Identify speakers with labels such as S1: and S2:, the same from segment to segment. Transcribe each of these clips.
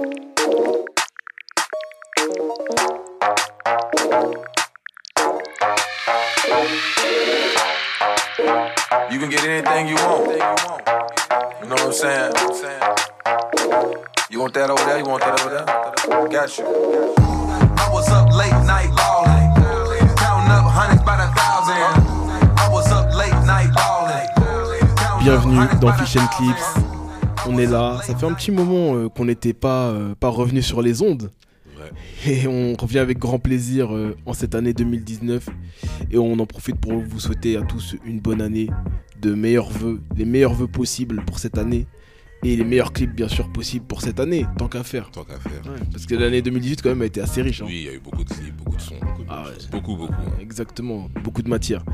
S1: You can get anything you want. You know what I'm saying? You want that over there? You want that over there? Got you. I was up late night balling. Counting up hundreds by the thousand. I was up late night balling.
S2: Bienvenue dans Fish and Clips. On est là. Ça fait un petit moment euh, qu'on n'était pas, euh, pas revenu sur les ondes. Et on revient avec grand plaisir euh, en cette année 2019. Et on en profite pour vous souhaiter à tous une bonne année, de meilleurs vœux, les meilleurs vœux possibles pour cette année. Et les meilleurs clips, bien sûr, possibles pour cette année, tant qu'à faire.
S3: Tant qu'à faire.
S2: Ouais, parce que l'année 2018, quand même, a été assez riche. hein.
S3: Oui, il y a eu beaucoup de clips, beaucoup de sons. Beaucoup, de
S2: Ah ouais.
S3: beaucoup. beaucoup, hein.
S2: Exactement, beaucoup de matière.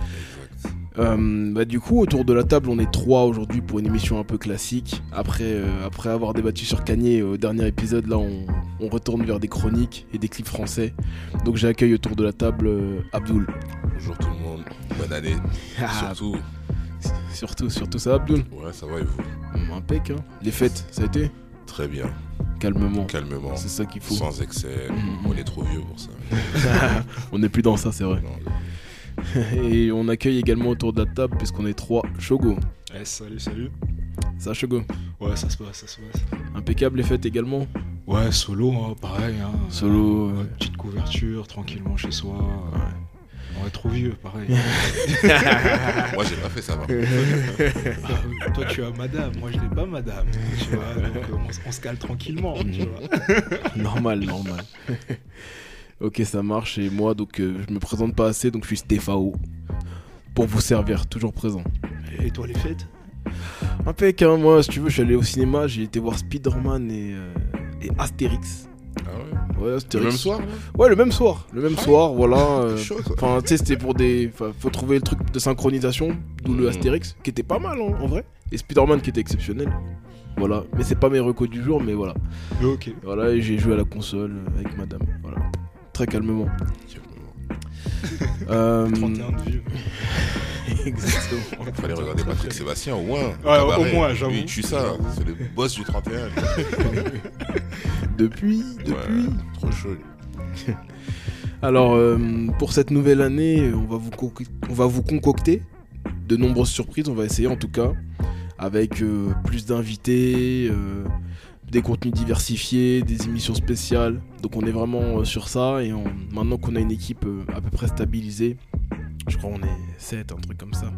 S2: Euh, bah, du coup, autour de la table, on est trois aujourd'hui pour une émission un peu classique. Après, euh, après avoir débattu sur Kanye au dernier épisode, là, on, on retourne vers des chroniques et des clips français. Donc, j'accueille autour de la table euh, Abdul.
S3: Bonjour tout le monde. Bonne année.
S2: Ah,
S3: Surtout.
S2: surtout, surtout ça, Abdul.
S3: Ouais, ça va et vous?
S2: Hum, Impec, hein. Les fêtes, ça a été?
S3: Très bien.
S2: Calmement.
S3: Calmement.
S2: C'est ça qu'il faut.
S3: Sans excès.
S2: Mhm.
S3: On est trop vieux pour ça.
S2: on n'est plus dans ça, c'est vrai.
S3: Non,
S2: Et on accueille également autour de la table, puisqu'on est trois, Shogo.
S4: Eh, salut, salut.
S2: Ça, Shogo?
S4: Ouais, ça se passe, ça se passe.
S2: Impeccable les fêtes également?
S4: Ouais, solo, hein, pareil. Hein.
S2: Solo,
S4: Ouais,
S2: ouais.
S4: petite couverture, tranquillement chez soi. On est trop vieux, pareil.
S3: Moi, j'ai pas fait ça. va.
S4: Ah, toi, tu as madame, moi, je n'ai pas madame. Tu vois, donc euh, on, on se cale tranquillement, tu vois.
S2: normal, normal. Ok, ça marche. Et moi, donc, euh, je me présente pas assez, donc je suis Stéphao. Pour vous servir, toujours présent.
S4: Et toi, les fêtes?
S2: Impec, hein, moi, si tu veux, je suis allé au cinéma, j'ai été voir Spider-Man et, euh, et Astérix.
S3: Ah ouais?
S2: Ouais,
S3: Le
S2: Astérix.
S3: même soir
S2: Ouais, le même soir. Le même
S3: Ah
S2: soir, voilà. euh,
S3: Chaud, ça.
S2: Enfin, tu sais, c'était pour des. Faut trouver le truc de synchronisation, d'où le
S3: Mhm.
S2: Astérix, qui était pas mal hein, en vrai. Et Spider-Man qui était exceptionnel. Voilà. Mais c'est pas mes recos du jour, mais voilà.
S4: Ok.
S2: Voilà, et j'ai joué à la console avec madame. Voilà. Très calmement. Euh,
S4: 31 de vieux.
S2: Exactement.
S3: Il fallait regarder Patrick Sébastien au moins.
S4: Ouais,
S3: Cabaret.
S4: au moins, j'avoue.
S3: Lui, il tue ça. C'est le boss du 31.
S2: Depuis, depuis.
S3: Ouais, trop chaud.
S2: Alors, euh, pour cette nouvelle année, on va, vous conc- on va vous concocter de nombreuses surprises. On va essayer en tout cas, avec euh, plus d'invités, euh, des contenus diversifiés, des émissions spéciales. Donc, on est vraiment euh, sur ça. Et on- maintenant qu'on a une équipe euh, à peu près stabilisée, je crois qu'on est 7, un truc comme ça.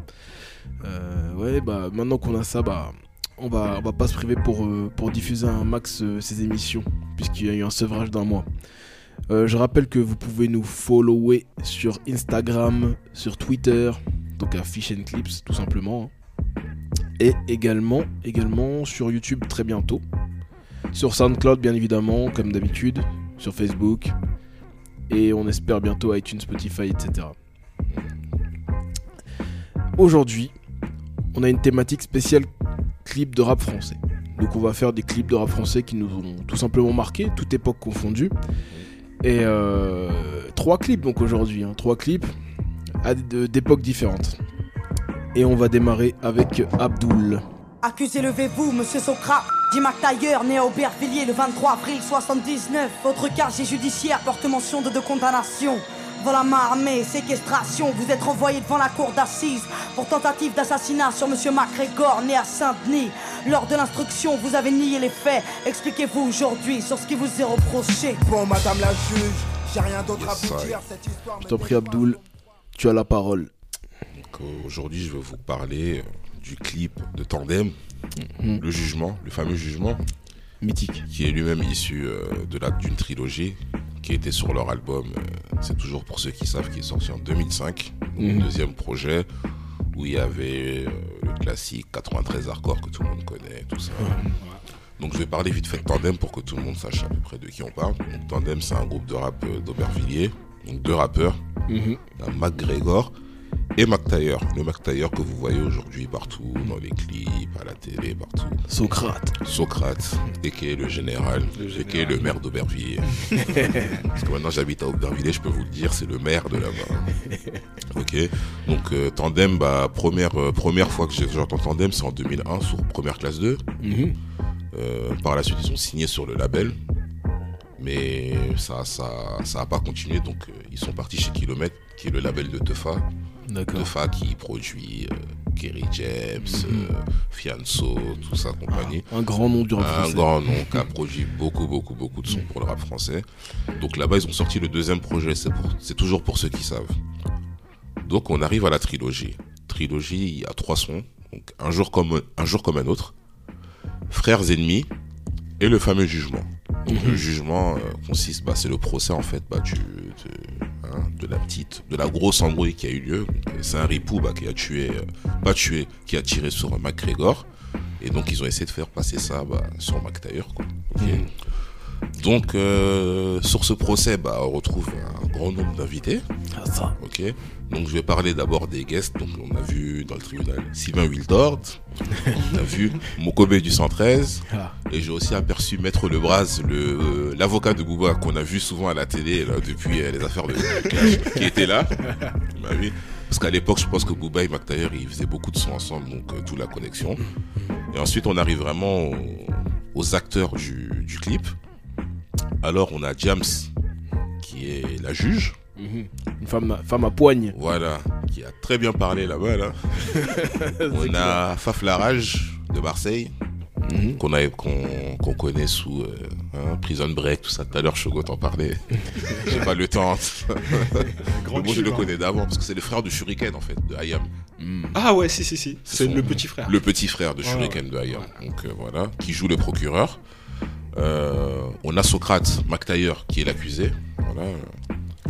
S2: Euh, ouais, bah maintenant qu'on a ça, bah. On va, on va pas se priver pour, pour diffuser un max ces émissions, puisqu'il y a eu un sevrage d'un mois. Je rappelle que vous pouvez nous follower sur Instagram, sur Twitter, donc à Fish and Clips tout simplement. Et également, également sur YouTube très bientôt. Sur SoundCloud bien évidemment, comme d'habitude. Sur Facebook. Et on espère bientôt iTunes, Spotify, etc. Aujourd'hui, on a une thématique spéciale clip de rap français. Donc on va faire des clips de rap français qui nous ont tout simplement marqué, toute époque confondue. Et euh, trois clips donc aujourd'hui, hein, trois clips d'époques différentes. Et on va démarrer avec Abdul.
S5: Accusé, levez-vous, monsieur Socrate. Dit Mac Tailleur, né à Aubervilliers le 23 avril 79. Votre casier judiciaire porte mention de deux condamnations. La main armée, séquestration, vous êtes renvoyé devant la cour d'assises pour tentative d'assassinat sur monsieur MacGregor, né à Saint-Denis. Lors de l'instruction, vous avez nié les faits. Expliquez-vous aujourd'hui sur ce qui vous est reproché.
S6: Bon, madame la juge, j'ai rien d'autre
S3: Yes,
S6: à vous dire. Cette histoire.
S2: Je t'en prie Abdul, tu as la parole.
S3: Donc, euh, Aujourd'hui, je vais vous parler du clip de Tandem,
S2: Mhm.
S3: le jugement, le fameux jugement,
S2: Mythique.
S3: qui est lui-même issu euh, de la d'une trilogie qui était sur leur album. euh, C'est toujours pour ceux qui savent, qui est sorti en 2005,
S2: Mhm.
S3: deuxième projet où il y avait euh, le classique 93 hardcore que tout le monde connaît, tout ça. Donc je vais parler vite fait de Tandem pour que tout le monde sache à peu près de qui on parle. Donc Tandem, c'est un groupe de rap d'Aubervilliers, donc deux rappeurs,
S2: Mhm.
S3: un McGregor et McTayer. Le McTayer que vous voyez aujourd'hui partout, dans les clips, à la télé, partout.
S2: Socrate.
S3: Socrate, et qui est le général,
S4: Le
S3: et qui est le maire d'Aubervilliers. Parce que maintenant j'habite à Aubervilliers, je peux vous le dire, c'est le maire de là-bas. ok, donc euh, Tandem, bah, première, euh, première fois que j'ai- j'entends Tandem, c'est en 2001 sur Première Classe 2.
S2: Mhm.
S3: Euh, par la suite, ils ont signé sur le label. Mais ça ça ça a pas continué, donc euh, ils sont partis chez Kilomètre, qui est le label de Tefa.
S2: D'accord.
S3: Tefa qui produit euh, Kerry James,
S2: Mhm.
S3: euh, Fianso, tout ça compagnie.
S2: Un grand nom du rap
S3: Un
S2: français.
S3: grand nom qui a produit beaucoup, beaucoup, beaucoup de sons pour le rap français. Donc là-bas, ils ont sorti le deuxième projet, c'est toujours pour ceux qui savent. Donc on arrive à la trilogie. Trilogie, il y a trois sons. Donc un jour comme un, jour comme un autre, Frères ennemis et le fameux jugement. Donc le jugement euh, consiste, bah, c'est le procès en fait bah, du, de, hein, de la petite, de la grosse embrouille qui a eu lieu. Euh, C'est un ripou bah, qui a tué, euh, pas tué, qui a tiré sur McGregor. Et donc ils ont essayé de faire passer ça bah, sur McTayer. Quoi. Ok. Donc euh, sur ce procès, bah, on retrouve un grand nombre d'invités.
S2: Ah, ça.
S3: Ok. Donc je vais parler d'abord des guests. Donc on a vu dans le tribunal Sylvain Wildord, on a vu Mokobe du 113,
S2: Ah.
S3: et j'ai aussi aperçu Maître Lebras, le euh, l'avocat de Bouba qu'on a vu souvent à la télé là, depuis euh, les affaires de Clash, qui était là. Bah oui. Parce qu'à l'époque, je pense que Bouba et McTayer, ils faisaient beaucoup de sons ensemble, donc euh, toute la connexion. Et ensuite, on arrive vraiment aux, aux acteurs du, du clip. Alors, on a James, qui est la juge.
S2: Mhm. Une femme, à- femme à poigne.
S3: Voilà, qui a très bien parlé là-bas. Là. On a Faf Larage de Marseille,
S2: Mhm.
S3: qu'on connaît sous euh, hein, Prison Break, tout ça. Tout à l'heure, Chogo t'en parlait. J'ai pas le temps.
S4: Grand
S3: Moi, je le
S4: hein.
S3: connais d'avant, parce que c'est le frère de Shuriken, en fait, de Hayam.
S2: Mhm.
S4: Ah ouais, si, si, si. C'est le petit frère.
S3: Le petit frère de Shuriken de Hayam. Donc euh, voilà, qui joue le procureur. Euh, on a Socrate McTayer, qui est l'accusé. Voilà.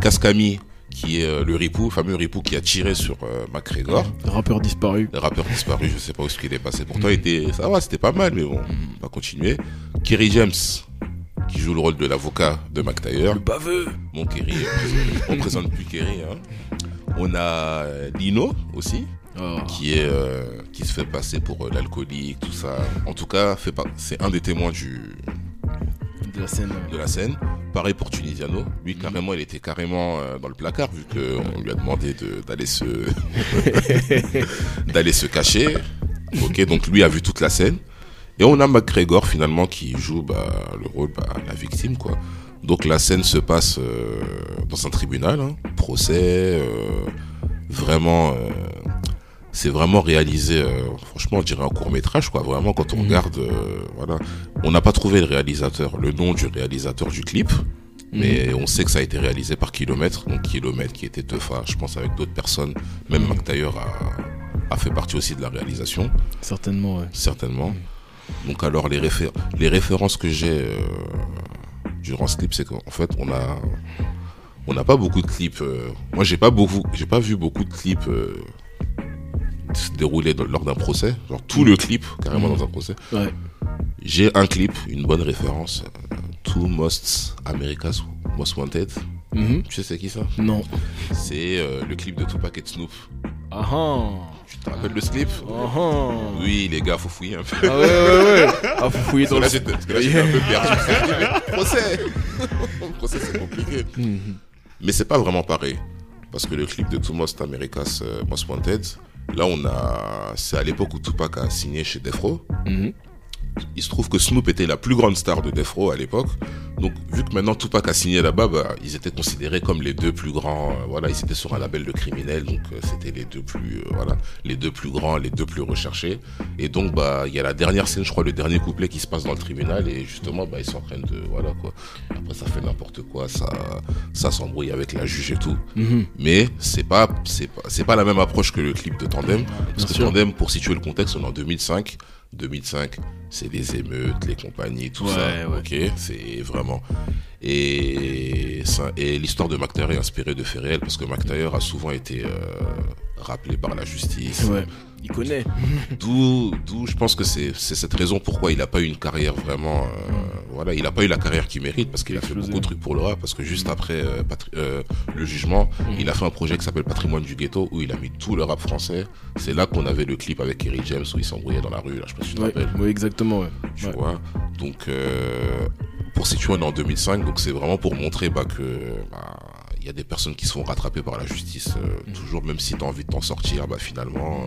S3: Kaskami, qui est euh, le ripou, fameux ripou qui a tiré sur euh, McGregor.
S2: Rappeur disparu.
S3: Le rappeur disparu, je sais pas où est-ce qu'il est passé. Pourtant, était, ça va, c'était pas mal, mais bon, on va continuer. Kerry James, qui joue le rôle de l'avocat de McTayer.
S2: Le baveux.
S3: Bon, Kerry, on présente plus Kerry. Hein. On a euh, Lino aussi,
S2: Ah.
S3: qui est, euh, qui se fait passer pour euh, l'alcoolique, tout ça. En tout cas, fait pas, c'est un des témoins du,
S2: De la scène.
S3: de la scène. Pareil pour Tunisiano. Lui, carrément, il était carrément euh, dans le placard, vu qu'on lui a demandé de- d'aller se, d'aller se cacher. Ok, donc lui a vu toute la scène. Et on a McGregor, finalement, qui joue bah, le rôle, bah, la victime, quoi. Donc la scène se passe euh, dans un tribunal, hein. procès, euh, vraiment, euh, c'est vraiment réalisé, euh, franchement, on dirait un court métrage, quoi. Vraiment, quand on
S2: Mhm.
S3: regarde, euh, voilà, on n'a pas trouvé le réalisateur, le nom du réalisateur du clip, mais on sait que ça a été réalisé par Kilomètre, donc Kilomètre qui était Teufa, je pense avec d'autres personnes, même
S2: Mhm.
S3: McTayer a, a fait partie aussi de la réalisation,
S2: Certainement, ouais.
S3: certainement. Donc alors les, réfé- les références que j'ai euh, durant ce clip, c'est qu'en fait on a on n'a pas beaucoup de clips. moi j'ai pas beaucoup, j'ai pas vu beaucoup de clips se dérouler dans- lors d'un procès, genre tout le clip carrément dans un procès.
S2: Ouais.
S3: J'ai un clip, une bonne référence, euh, Two Most America's Most Wanted.
S2: Mhm.
S3: Tu sais c'est qui ça?
S2: Non.
S3: C'est euh, le clip de Tupac et de Snoop.
S2: Ah ah.
S3: Tu te rappelles le clip
S2: Ah ah.
S3: Oui les gars, faut fouiller un peu.
S2: Ah ouais, ouais, ouais. Ah, faut fouiller dans le.
S3: j'étais parce que là, j'étais un peu perdu. procès procès, c'est compliqué.
S2: Mhm.
S3: Mais c'est pas vraiment pareil. Parce que le clip de Two Most America's euh, Most Wanted, là, on a. C'est à l'époque où Tupac a signé chez Death Row.
S2: Mhm.
S3: Il se trouve que Snoop était la plus grande star de Death Row à l'époque. Donc, vu que maintenant Tupac a signé là-bas, bah, ils étaient considérés comme les deux plus grands. euh, voilà, ils étaient sur un label de criminels, donc euh, c'était les deux plus, euh, voilà, les deux plus grands, les deux plus recherchés. Et donc, bah, il y a la dernière scène, je crois, le dernier couplet qui se passe dans le tribunal, et justement, bah, ils sont en train de, voilà quoi. Après, ça fait n'importe quoi, ça, ça s'embrouille avec la juge et tout.
S2: Mhm.
S3: Mais c'est pas, c'est pas, c'est pas la même approche que le clip de Tandem. Parce que
S2: sûr.
S3: Tandem, pour situer le contexte, on est en 2005. 2005, c'est les émeutes, les compagnies, tout
S2: Ouais,
S3: ça.
S2: ouais.
S3: Ok, c'est vraiment. Et, l'histoire de McTayer est inspirée de faits réels parce que McTayer a souvent été euh, rappelé par la justice.
S2: Ouais. Il connaît.
S3: D'où, d'où je pense que c'est, c'est cette raison pourquoi il n'a pas eu une carrière vraiment. euh, voilà, il n'a pas eu la carrière qu'il mérite parce qu'il a fait beaucoup de trucs pour le rap. Parce que juste après euh, Patri- euh, le jugement, il a fait un projet qui s'appelle Patrimoine du ghetto où il a mis tout le rap français. C'est là qu'on avait le clip avec Kerry James où il s'embrouillait dans la rue. Là, je sais pas si tu te
S2: Ouais,
S3: rappelles.
S2: ouais, exactement, ouais.
S3: Tu
S2: Ouais.
S3: vois. Donc, pour situer, on est en 2005. Donc, c'est vraiment pour montrer bah, que. bah, y a des personnes qui se font rattraper par la justice, euh, toujours, même si tu as envie de t'en sortir, bah, finalement,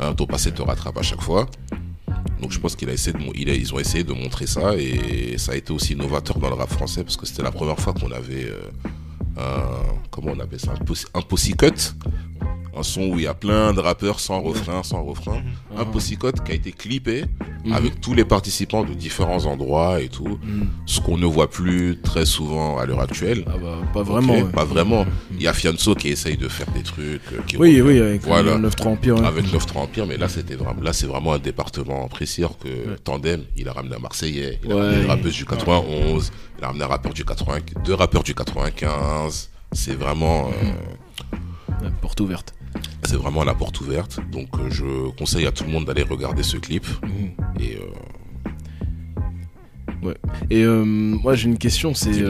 S3: euh, ton passé te rattrape à chaque fois. Donc je pense qu'il a essayé de, mon- il a- ils ont essayé de montrer ça et ça a été aussi novateur dans le rap français parce que c'était la première fois qu'on avait euh, un comment on appelle ça un, pussy cut, un son où il y a plein de rappeurs sans refrain, sans refrain, un pussy cut qui a été clippé
S2: Mhm.
S3: avec tous les participants de différents endroits et tout,
S2: Mhm.
S3: ce qu'on ne voit plus très souvent à l'heure actuelle.
S2: Ah bah, pas vraiment. Ouais.
S3: Pas vraiment. Il y a Fianso qui essaye de faire des trucs. euh, qui
S2: Oui, oui, avec
S3: Voilà.
S2: le 9-3 Empire.
S3: Avec 9-3 Empire, mais là, c'était vraiment, là, c'est vraiment un département précis, que
S2: Ouais.
S3: Tandem, il a ramené un Marseillais, il a
S2: Ouais.
S3: ramené une rappeuse du 91, il a ramené un rappeur du 80, deux rappeurs du 95. C'est vraiment, euh,
S2: Porte ouverte.
S3: C'est vraiment la porte ouverte. Donc, euh, je conseille à tout le monde d'aller regarder ce clip.
S2: Mhm.
S3: Et euh,
S2: Et euh, moi j'ai une question, c'est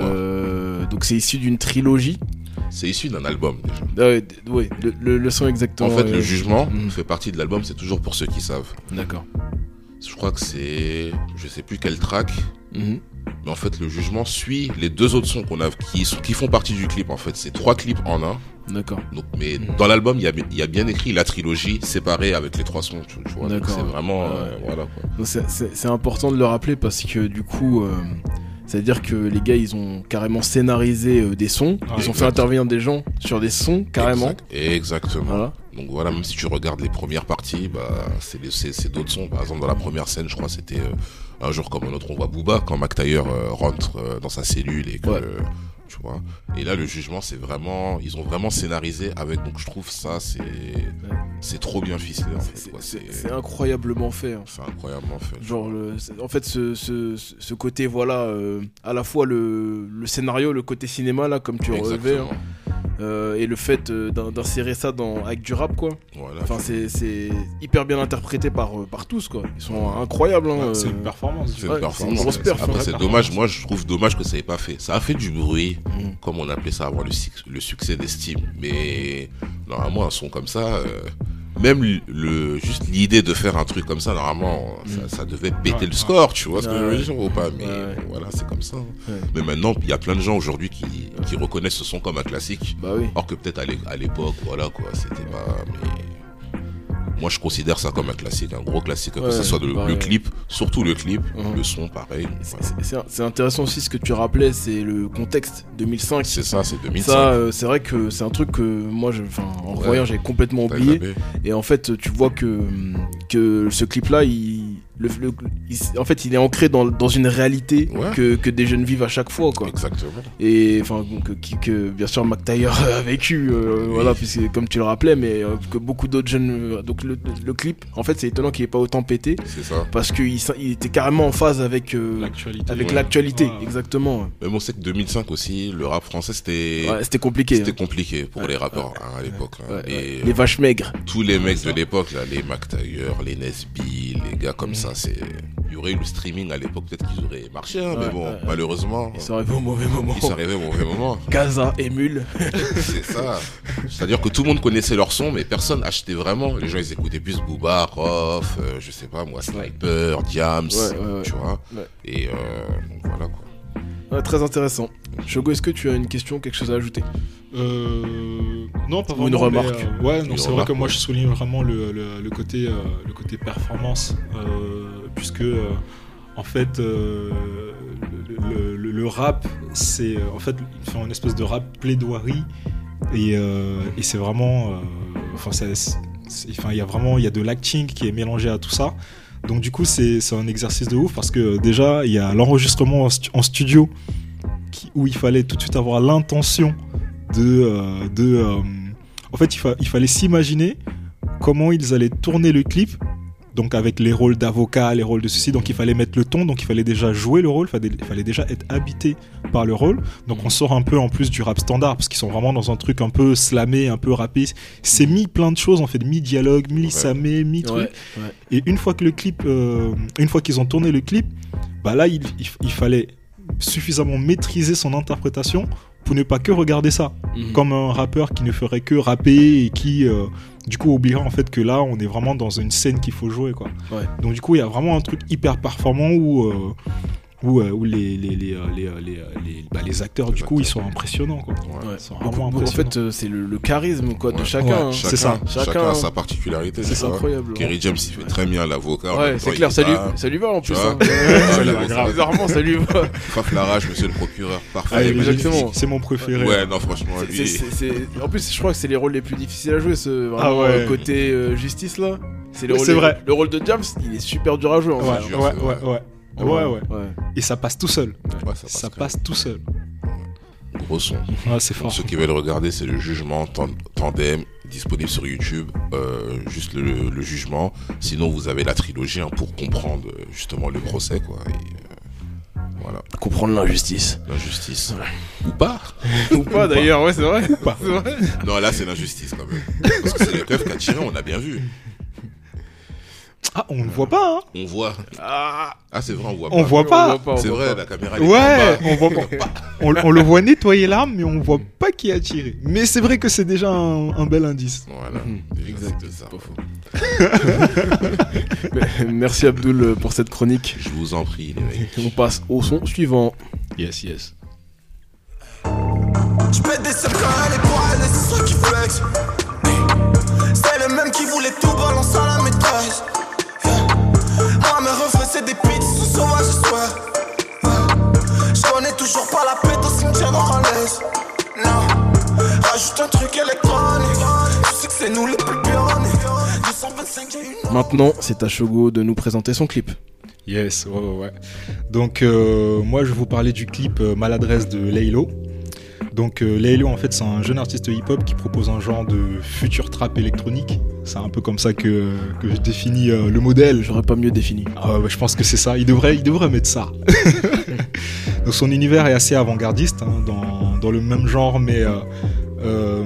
S2: donc c'est issu d'une trilogie?
S3: c'est issu d'un album, déjà.
S2: Ah ouais, le, le- le son exactement.
S3: En fait,
S2: euh,
S3: le jugement
S2: Mhm.
S3: fait partie de l'album, c'est toujours pour ceux qui savent.
S2: D'accord.
S3: Je crois que c'est, je sais plus quel track,
S2: Mhm.
S3: Mais en fait, le jugement suit les deux autres sons qu'on a, qui, sont, qui font partie du clip. En fait, c'est trois clips en un.
S2: D'accord.
S3: Donc, mais dans l'album, il y a, il y a bien écrit la trilogie séparée avec les trois sons. Tu, tu vois.
S2: D'accord.
S3: C'est vraiment, euh, voilà quoi.
S2: C'est c'est- c'est important de le rappeler parce que du coup, euh, c'est-à-dire que les gars ils ont carrément scénarisé euh, des sons, ils ont fait intervenir des gens sur des sons carrément.
S3: Exact- Exactement.
S2: Voilà.
S3: Donc voilà, même si tu regardes les premières parties, bah, c'est les- c'est c'est d'autres sons. Par exemple, dans la première scène, je crois, c'était euh, un jour comme un autre, on voit Booba quand Mac Taylor euh, rentre euh, dans sa cellule et que,
S2: Ouais.
S3: tu vois. Et là, le jugement, c'est vraiment, ils ont vraiment scénarisé avec. Donc je trouve ça, c'est, c'est trop bien ficelé en fait.
S2: C'est- incroyablement fait. hein.
S3: c'est incroyablement fait.
S2: Genre, le, c'est- en fait, ce, ce, ce côté, voilà, euh, à la fois le, le scénario, le côté cinéma, là, comme tu relevais, hein. Euh, et le fait euh, d'in- d'insérer ça dans, avec du rap, quoi.
S3: Voilà.
S2: Enfin, c'est c'est hyper bien interprété par, euh, par tous, quoi. Ils sont incroyables, hein.
S4: C'est
S2: euh.
S4: une performance.
S3: C'est
S2: Ouais,
S3: une performance.
S2: c'est une grosse perf,
S3: Après, c'est dommage.
S4: performance.
S3: Moi, je trouve dommage que ça n'ait pas fait. Ça a fait du bruit,
S2: Mhm.
S3: comme on appelait ça avant le, le succès d'estime. Mais normalement, un son comme ça, euh, même le, juste l'idée de faire un truc comme ça, normalement, ça, ça devait péter le score. Tu vois ce que je veux dire ou pas Mais bon, voilà, c'est comme ça.
S2: Ouais.
S3: Mais maintenant, il y a plein de gens aujourd'hui qui, qui reconnaissent ce son comme un classique.
S2: Bah oui.
S3: Or que peut-être à l'é- à l'époque, voilà quoi, c'était pas. Mais moi, je considère ça comme un classique, un gros classique, que ce soit le, clip, surtout le clip,
S2: Mhm.
S3: le son, pareil.
S2: C'est- intéressant aussi ce que tu rappelais, c'est le contexte 2005.
S3: C'est ça, c'est 2005.
S2: Ça, euh, c'est vrai que c'est un truc que moi, je- en
S3: Ouais.
S2: voyant, j'avais complètement oublié. Et en fait, tu vois que, que ce clip-là, il, le, le- il- en fait, il est ancré dans, dans une réalité
S3: Ouais.
S2: que, que des jeunes vivent à chaque fois, quoi.
S3: Exactement.
S2: Et enfin, que, bien sûr Mac Taylor a vécu, euh,
S3: Oui.
S2: voilà, puisque comme tu le rappelais, mais euh, que beaucoup d'autres jeunes. euh, donc le, le clip, en fait, c'est étonnant qu'il ait pas autant pété,
S3: C'est ça.
S2: parce qu'il il était carrément en phase avec. euh,
S4: L'actualité.
S2: avec
S3: Ouais.
S2: l'actualité,
S4: Ouais.
S2: exactement.
S3: Mais bon, c'est que 2005 aussi, le rap français, c'était.
S2: Ouais, c'était compliqué.
S3: C'était
S2: hein.
S3: compliqué pour
S2: Ouais,
S3: les rappeurs hein, à l'époque. hein.
S2: Ouais,
S3: Et
S2: ouais. Les vaches maigres.
S3: tous les mecs
S4: ça.
S3: de l'époque, là, les Mac Taylor, les Nesby, les gars comme
S2: Mhm.
S3: Ça, c'est. Il y aurait eu le streaming à l'époque, peut-être qu'ils auraient marché, hein, mais bon,
S2: ouais,
S3: malheureusement,
S2: Ils sont arrivés au mauvais moment.
S3: ils sont arrivés au mauvais moment.
S2: Gaza et Mule.
S3: C'est ça. C'est-à-dire que tout le monde connaissait leur son, mais personne achetait vraiment. Les gens, ils écoutaient plus Booba, Rof, euh, je sais pas moi, Sniper, Diams,
S2: Ouais, ouais, ouais.
S3: tu vois.
S2: Ouais.
S3: Et euh, donc voilà quoi.
S2: Ouais, très intéressant. Shogo, est-ce que tu as une question, quelque chose à ajouter?
S4: Euh, non, pas
S2: Ou une
S4: vraiment. mais,
S2: remarque.
S4: euh, ouais, non, c'est vrai
S3: remarque,
S4: que moi je souligne vraiment le, le, le côté, euh, le côté performance, euh, puisque en fait euh, le, le- le rap, c'est en fait font une espèce de rap plaidoirie et, euh, et c'est vraiment, euh, enfin il y a vraiment il y a de l'acting qui est mélangé à tout ça. Donc du coup c'est c'est un exercice de ouf parce que déjà il y a l'enregistrement en, stu- en studio qui- où il fallait tout de suite avoir l'intention de, euh, de euh, en fait il, fa- il fallait s'imaginer comment ils allaient tourner le clip donc avec les rôles d'avocat les rôles de ceci donc il fallait mettre le ton donc il fallait déjà jouer le rôle il fallait, déjà être habité par le rôle donc on sort un peu en plus du rap standard parce qu'ils sont vraiment dans un truc un peu slamé un peu rappé c'est mis plein de choses en fait mi dialogue mi
S3: Ouais.
S4: samé mi truc
S2: Ouais, ouais.
S4: et une fois que le clip, euh, une fois qu'ils ont tourné le clip, bah là, il, il- il fallait suffisamment maîtriser son interprétation ne pas que regarder ça,
S2: Mhm.
S4: comme un rappeur qui ne ferait que rapper et qui, euh, du coup, oubliera en fait que là, on est vraiment dans une scène qu'il faut jouer, quoi.
S2: Ouais.
S4: Donc du coup, il y a vraiment un truc hyper performant où, euh, où, euh, où les, les, les, euh, les, euh, les, les- bah, les acteurs,
S3: Les
S4: du coup, ils sont impressionnants. Quoi.
S3: Ouais.
S4: Ils sont vraiment
S2: en fait, c'est le, le charisme quoi, de
S3: Ouais.
S2: chacun.
S4: Ouais.
S2: hein.
S3: Chacun,
S4: C'est ça.
S3: chacun,
S2: Chacun.
S3: a sa particularité.
S2: C'est
S3: vois.
S2: incroyable.
S3: Kerry James, il fait très bien l'avocat.
S2: Ouais, c'est clair, ça lui, ça lui va en plus. hein. Bizarrement, ça lui va.
S3: Faf Larage, monsieur le procureur, parfait.
S4: Ah,
S2: Exactement.
S4: C'est mon préféré.
S3: Ouais, non, franchement, lui.
S2: En plus, je crois que c'est les rôles les plus difficiles à jouer, ce
S4: Ah
S2: côté justice là. C'est
S4: vrai.
S2: Le rôle de James, il est super dur à jouer en
S4: Ouais, ouais, ouais. Ouais. Ouais, ouais. Et ça passe tout seul.
S3: Ouais,
S4: Ça,
S3: ça
S4: passe, tout seul.
S3: Gros son.
S4: Ouais, c'est
S3: Pour
S4: fort.
S3: ceux qui veulent regarder, c'est le jugement tan- tandem disponible sur YouTube. euh, juste le, le jugement. Sinon, vous avez la trilogie hein, pour comprendre euh, justement le procès, quoi. Et, euh, voilà,
S2: Comprendre l'injustice.
S3: l'injustice. Ou pas.
S2: Ou pas d'ailleurs, ouais, c'est vrai.
S3: Non, là, c'est l'injustice quand même. Parce que c'est qui a tiré, on a bien vu.
S4: Ah, on ne voit pas, hein
S3: On voit.
S2: Ah,
S3: Ah, c'est vrai, on voit pas.
S2: on voit pas,
S3: C'est vrai,
S2: pas.
S3: la caméra elle est
S4: Ouais,
S3: en bas.
S4: on voit pas. On, on le voit nettoyer l'arme, mais on voit pas qui a tiré. Mais c'est vrai que c'est déjà un, un bel indice.
S3: Voilà,
S2: Mhm.
S3: exact, c'est ça.
S2: Pas faux. Mais, Merci Abdul euh, pour cette chronique.
S3: Je vous en prie, les mecs.
S2: On passe au son suivant. Yes, yes.
S6: J'pète des sacs à l'étoile et c'est ceux qui flex. C'est le même qui voulait tout balancer à la maîtresse. Toujours pas la pète au cimetière dans la laisse. Non, rajoute un truc électronique. Tu sais que c'est nous les plus pyroniques. 225, j'ai une.
S2: Maintenant, c'est à Shogo de nous présenter son clip.
S4: Yes, ouais, ouais, ouais. Donc, euh, moi, je vais vous parler du clip euh, Maladresse de Laylo. Donc, euh, Laylo, en fait, c'est un jeune artiste hip-hop qui propose un genre de futur trap électronique. C'est un peu comme ça que, que je définis euh, le modèle.
S2: J'aurais pas mieux défini.
S4: Ah ouais, je pense que c'est ça. Il devrait, il devrait mettre ça. Donc son univers est assez avant-gardiste, hein, dans, dans le même genre, mais euh, euh,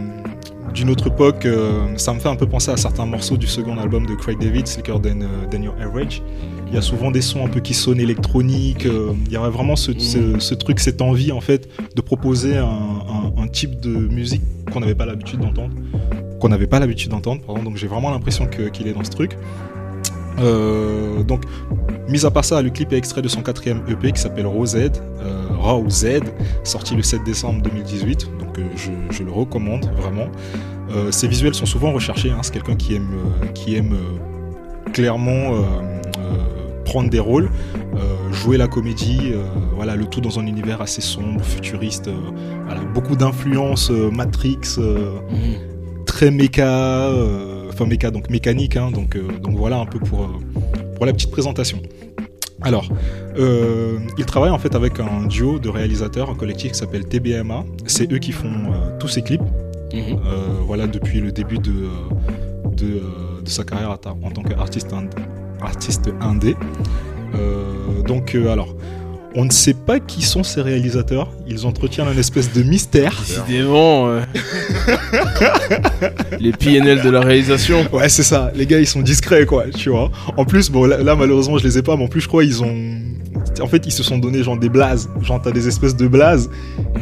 S4: d'une autre époque. euh, ça me fait un peu penser à certains morceaux du second album de Craig David, Slicker Than, Than Your Average. Il y a souvent des sons un peu qui sonnent électroniques. il y avait vraiment ce, truc, cette envie en fait de proposer un, type de musique qu'on n'avait pas l'habitude d'entendre. Qu'on n'avait pas l'habitude d'entendre, pardon. Donc j'ai vraiment l'impression qu'il est dans ce truc. Donc, mis à part ça, le clip est extrait de son quatrième EP qui s'appelle Z, euh, Raw Z, sorti le 7 décembre 2018. Donc, euh, je, je le recommande vraiment. Euh, ses visuels sont souvent recherchés. hein, c'est quelqu'un qui aime, euh, qui aime euh, clairement prendre des rôles, jouer la comédie, voilà, le tout dans un univers assez sombre, futuriste. voilà, beaucoup d'influences Matrix. euh, très méca, enfin méca donc mécanique, hein, donc, donc voilà un peu pour, la petite présentation. Alors, euh, il travaille en fait avec un duo de réalisateurs, un collectif qui s'appelle TBMA. C'est eux qui font euh, tous ces clips, euh, voilà depuis le début de, de, de sa carrière en ta- en tant qu'artiste ind- artiste indé. Donc alors, on ne sait pas qui sont ces réalisateurs. Ils entretiennent un espèce de mystère.
S2: Décidément. euh, Les PNL de la réalisation.
S4: Ouais, c'est ça. Les gars, ils sont discrets, quoi, tu vois. En plus, bon, là, là, malheureusement, je les ai pas, mais en plus, je crois, ils ont. En fait, ils se sont donné, genre, des blazes. Genre, t'as des espèces de blazes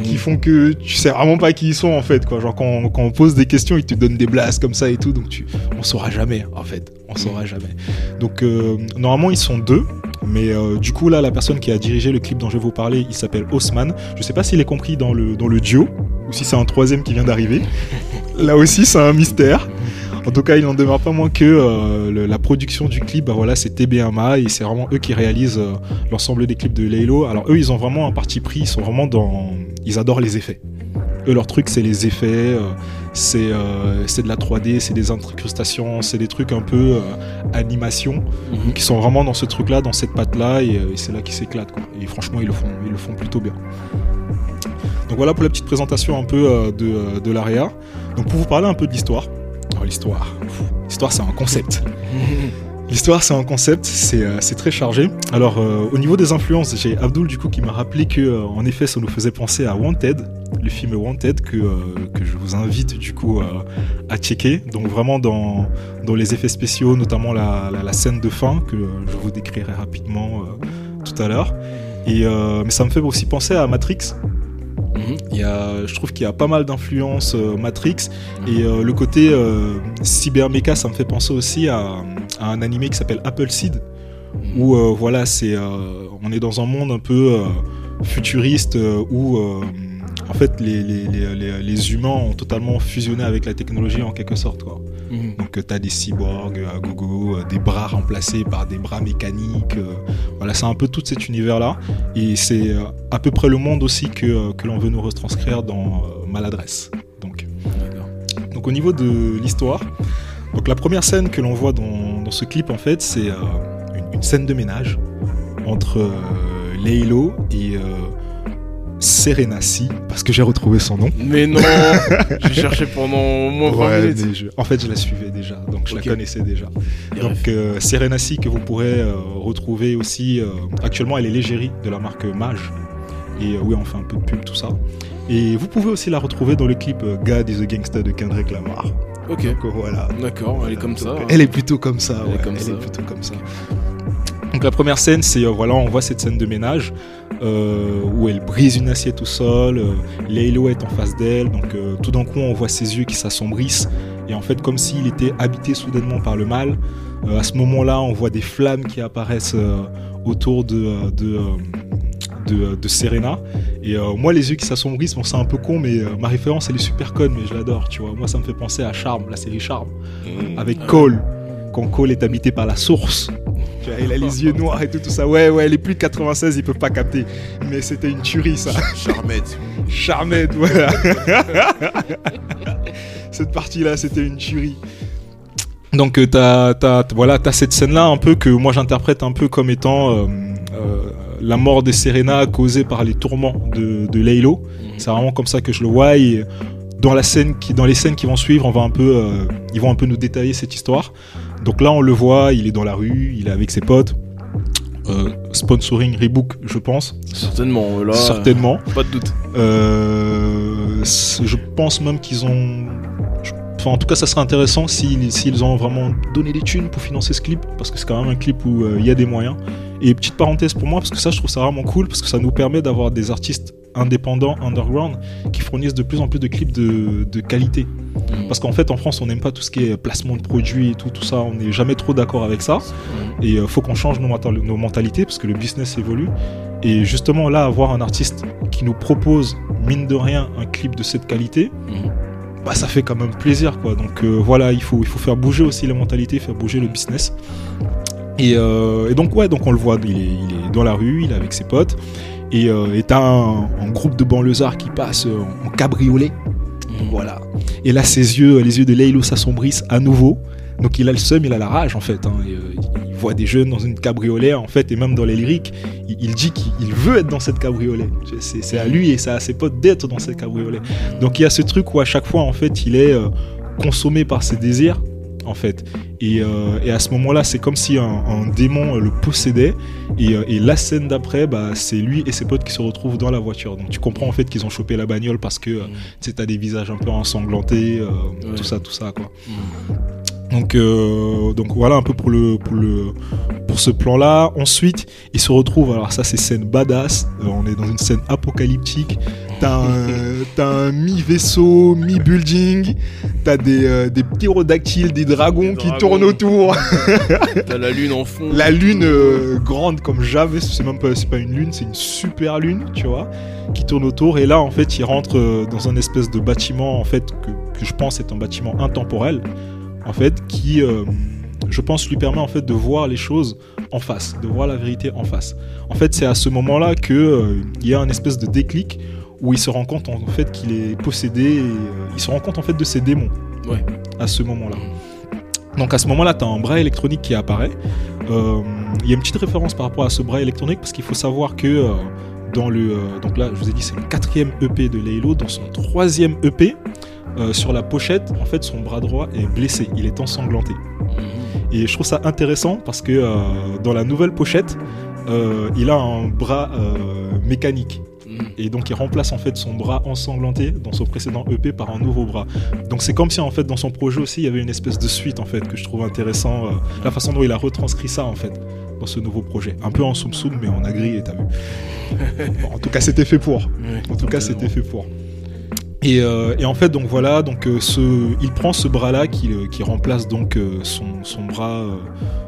S4: qui font que tu sais vraiment pas qui ils sont, en fait, quoi. Genre, quand, quand on pose des questions, ils te donnent des blazes comme ça et tout, donc tu. On saura jamais, en fait. On saura jamais. Donc, euh, normalement, ils sont deux. Mais euh, du coup, là, la personne qui a dirigé le clip dont je vais vous parler, il s'appelle Haussmann. Je sais pas s'il est compris dans le, dans le duo ou si c'est un troisième qui vient d'arriver. Là aussi, c'est un mystère. En tout cas, il n'en demeure pas moins que euh, le- la production du clip, bah voilà, c'est TBMA et c'est vraiment eux qui réalisent euh, l'ensemble des clips de Laylo. Alors eux, ils ont vraiment un parti pris, ils sont vraiment dans, ils adorent les effets. Eux, leur truc, c'est les effets, euh, c'est c'est de la 3D, c'est des incrustations, c'est des trucs un peu animation. Donc ils sont vraiment dans ce truc-là, dans cette patte-là, et, et c'est là qu'ils s'éclatent. quoi. Et franchement, ils le font, ils le font plutôt bien. Donc voilà pour la petite présentation un peu de, de l'AREA. Donc pour vous parler un peu de l'histoire. Alors l'histoire, l'histoire c'est un concept. L'histoire c'est un concept, c'est euh, très chargé. Alors euh, au niveau des influences, j'ai Abdul du coup qui m'a rappelé que euh, en effet ça nous faisait penser à Wanted, le film Wanted que, que je vous invite du coup à checker. Donc vraiment dans, les effets spéciaux, notamment la, scène de fin que je vous décrirai rapidement tout à l'heure. Mais ça me fait aussi penser à Matrix.
S2: Mhm.
S4: Il y a, je trouve qu'il y a pas mal d'influences euh, Matrix et euh, le côté euh, cybermecha, ça me fait penser aussi à, à un animé qui s'appelle Appleseed où euh, voilà, c'est, on est dans un monde un peu futuriste où en fait les, les, les, les- les humains ont totalement fusionné avec la technologie en quelque sorte. Quoi.
S2: Mhm.
S4: Donc tu as des cyborgs à gogo, euh, des bras remplacés par des bras mécaniques. euh, voilà, c'est un peu tout cet univers-là. Et c'est euh, à peu près le monde aussi que, euh, que l'on veut nous retranscrire dans euh, Maladresse. Donc, donc au niveau de l'histoire, donc la première scène que l'on voit dans, dans ce clip en fait, c'est euh, une, une scène de ménage entre euh, Laylo et euh, Serenassi, parce que j'ai retrouvé son nom.
S2: Mais non J'ai cherché pendant au moins 20
S4: Ouais,
S2: minutes.
S4: mais je- En fait, je la suivais déjà, donc je la connaissais déjà. Donc euh, Serenassi que vous pourrez euh, retrouver aussi euh, actuellement elle est l'égérie de la marque Mage et euh, oui on fait un peu de pub tout ça et vous pouvez aussi la retrouver dans le clip God is a Gangster de Kendrick Lamar
S2: Ok,
S4: donc voilà
S2: d'accord, elle est comme ça.
S4: elle est plutôt comme ça
S2: Elle est
S4: ouais,
S2: comme
S4: elle
S2: ça.
S4: est plutôt comme ça donc la première scène c'est euh, voilà on voit cette scène de ménage euh, où elle brise une assiette au sol euh, Laylo est en face d'elle donc euh, tout d'un coup on voit ses yeux qui s'assombrissent et en fait comme s'il était habité soudainement par le mal à ce moment-là, on voit des flammes qui apparaissent autour de, de, de, de Serena. Et euh, moi, les yeux qui s'assombrissent, bon, c'est un peu con, mais euh, ma référence, elle est super conne, mais je l'adore, tu vois. Moi, ça me fait penser à Charme, la série Charme,
S3: Mmh.
S4: avec Cole, quand Cole est habité par la source. Vois, il a les yeux noirs et tout, tout ça. Ouais, ouais, les plus de 96, ils peuvent pas capter. Mais c'était une tuerie, ça.
S3: Charmette.
S4: Charmette, voilà. cette partie-là, c'était une tuerie. Donc euh, t'as, t'as, voilà, t'as cette scène-là un peu que moi j'interprète un peu comme étant euh, euh, la mort de Serena causée par les tourments de, de Laylo. C'est vraiment comme ça que je le vois. Et dans, la scène qui, dans les scènes qui vont suivre, on va un peu, euh, ils vont un peu nous détailler cette histoire. Donc là, on le voit, il est dans la rue, il est avec ses potes. Euh, sponsoring Rebook, je pense.
S2: Certainement, là.
S4: Certainement.
S2: Pas de doute.
S4: Euh, je pense même qu'ils ont. je- Enfin, en tout cas, ça serait intéressant s'ils ont vraiment donné des thunes pour financer ce clip, parce que c'est quand même un clip où euh, il y a des moyens. Et petite parenthèse pour moi, parce que ça, je trouve ça vraiment cool, parce que ça nous permet d'avoir des artistes indépendants, underground, qui fournissent de plus en plus de clips de, de qualité. Parce qu'en fait, en France, on n'aime pas tout ce qui est placement de produits et tout, tout ça. On n'est jamais trop d'accord avec ça. Et il faut qu'on change nos, mental- nos mentalités parce que le business évolue. Et justement, là, avoir un artiste qui nous propose, mine de rien, un clip de cette qualité,
S2: Mhm.
S4: Bah, ça fait quand même plaisir. Quoi. Donc euh, voilà, il faut, il faut faire bouger aussi les mentalités, faire bouger le business. Et, euh, et donc, ouais, donc on le voit, il est, il est dans la rue, il est avec ses potes. Et euh, t'as un, un groupe de banlieusards qui passe en cabriolet.
S2: Mhm.
S4: Voilà. Et là, ses yeux, les yeux de Laylo s'assombrissent à nouveau. Donc il a le seum, il a la rage en fait. hein. Et, euh, voit des jeunes dans une cabriolet en fait, et même dans les lyriques, il, il dit qu'il veut être dans cette cabriolet. C'est c'est à lui et c'est à ses potes d'être dans cette cabriolet. Donc il y a ce truc où à chaque fois en fait, il est euh, consommé par ses désirs en fait. Et, euh, et à ce moment-là, c'est comme si un, un démon le possédait. Et, euh, et la scène d'après, bah, c'est lui et ses potes qui se retrouvent dans la voiture. Donc tu comprends en fait qu'ils ont chopé la bagnole parce que euh, tu sais, t'as des visages un peu ensanglantés,
S2: Ouais.
S4: tout ça, tout ça, quoi.
S2: Mhm.
S4: Donc, euh, donc voilà un peu pour le pour le pour ce plan-là. Ensuite, il se retrouve. Alors ça, c'est scène badass. Euh, on est dans une scène apocalyptique. T'as un, un mi-vaisseau, mi-building. T'as des, euh, des des dragons
S2: Des
S4: qui
S2: dragons.
S4: tournent autour.
S2: T'as la lune en fond.
S4: La lune euh, grande comme jamais, c'est même pas, c'est pas une lune, c'est une super lune, tu vois, qui tourne autour. Et là, en fait, il rentre dans un espèce de bâtiment, en fait, que, que je pense est un bâtiment intemporel, en fait, qui, euh, je pense, lui permet en fait de voir les choses en face, de voir la vérité en face. En fait, c'est à ce moment-là que euh, il y a un espèce de déclic où il se rend compte en fait qu'il est possédé, et, euh, il se rend compte en fait de ses démons.
S2: Ouais.
S4: À ce moment-là. Donc à ce moment-là, tu as un bras électronique qui apparaît. Euh, Il y a une petite référence par rapport à ce bras électronique parce qu'il faut savoir que euh, dans le euh, donc là, je vous ai dit, c'est le quatrième EP de Laylo. Dans son troisième EP, euh, sur la pochette, en fait, son bras droit est blessé. Il est ensanglanté.
S2: Mhm.
S4: Et je trouve ça intéressant parce que euh, dans la nouvelle pochette, euh, il a un bras mécanique.
S2: Mhm.
S4: Et donc il remplace en fait son bras ensanglanté dans son précédent EP par un nouveau bras. Donc c'est comme si en fait dans son projet aussi il y avait une espèce de suite en fait que je trouve intéressant, la façon dont il a retranscrit ça en fait dans ce nouveau projet. Un peu en soum soum mais en agri et t'as vu. En tout cas c'était fait pour. En tout cas c'était fait pour. Et, euh, et en fait, donc voilà, donc euh, ce, il prend ce bras-là qui, euh, qui remplace donc euh, son, son bras,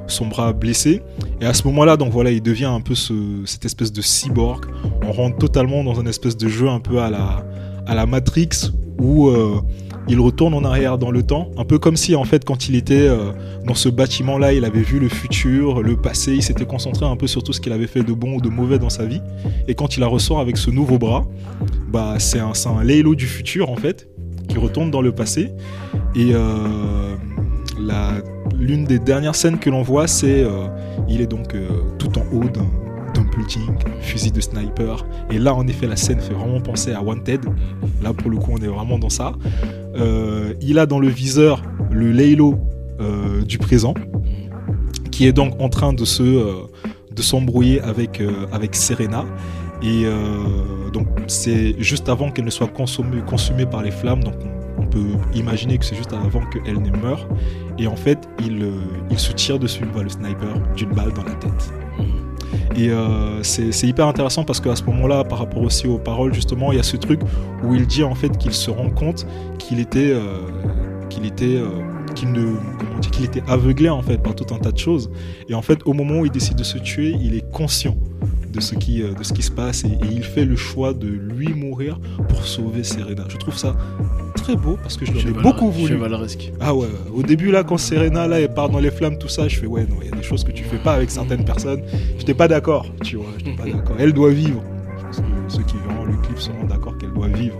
S4: son bras blessé. Et à ce moment-là, donc voilà, il devient un peu ce, cette espèce de cyborg. On rentre totalement dans un espèce de jeu un peu à la, à la Matrix où euh, il retourne en arrière dans le temps, un peu comme si en fait quand il était euh, dans ce bâtiment-là, il avait vu le futur, le passé, il s'était concentré un peu sur tout ce qu'il avait fait de bon ou de mauvais dans sa vie. Et quand il la ressort avec ce nouveau bras, bah c'est un, un Laylo du futur en fait, qui retourne dans le passé. Et euh, l'une des dernières scènes que l'on voit, c'est euh, il est donc tout en haut fusil de sniper. Et là, en effet, la scène fait vraiment penser à Wanted. Là, pour le coup, on est vraiment dans ça. Euh, il a dans le viseur le Laylo euh, du présent, qui est donc en train de se euh, de s'embrouiller avec avec Serena. Et donc, c'est juste avant qu'elle ne soit consommée, consumée par les flammes. Donc, on, peut imaginer que c'est juste avant qu'elle ne meure. Et en fait, il, il se tire dessus, le sniper, d'une balle dans la tête. Et euh, c'est hyper intéressant parce qu'à ce moment-là, par rapport aussi aux paroles, justement, il y a ce truc où il dit en fait qu'il se rend compte qu'il était, euh, qu'il était, euh, qu'il ne, était aveuglé en fait par tout un tas de choses. Et en fait, au moment où il décide de se tuer, il est conscient de ce qui, euh, de ce qui se passe et, et il fait le choix de lui mourir pour sauver Serena. Je trouve ça très beau parce que je l'aurais beaucoup voulu.
S2: Chevaleresque.
S4: Ah ouais, au début là quand Serena là elle part dans les flammes tout ça, je fais ouais non, il y a des choses que tu fais pas avec certaines personnes. J'étais pas d'accord, tu vois, j'étais pas d'accord. Elle doit vivre. Je pense que ceux qui verront le clip seront d'accord qu'elle doit vivre.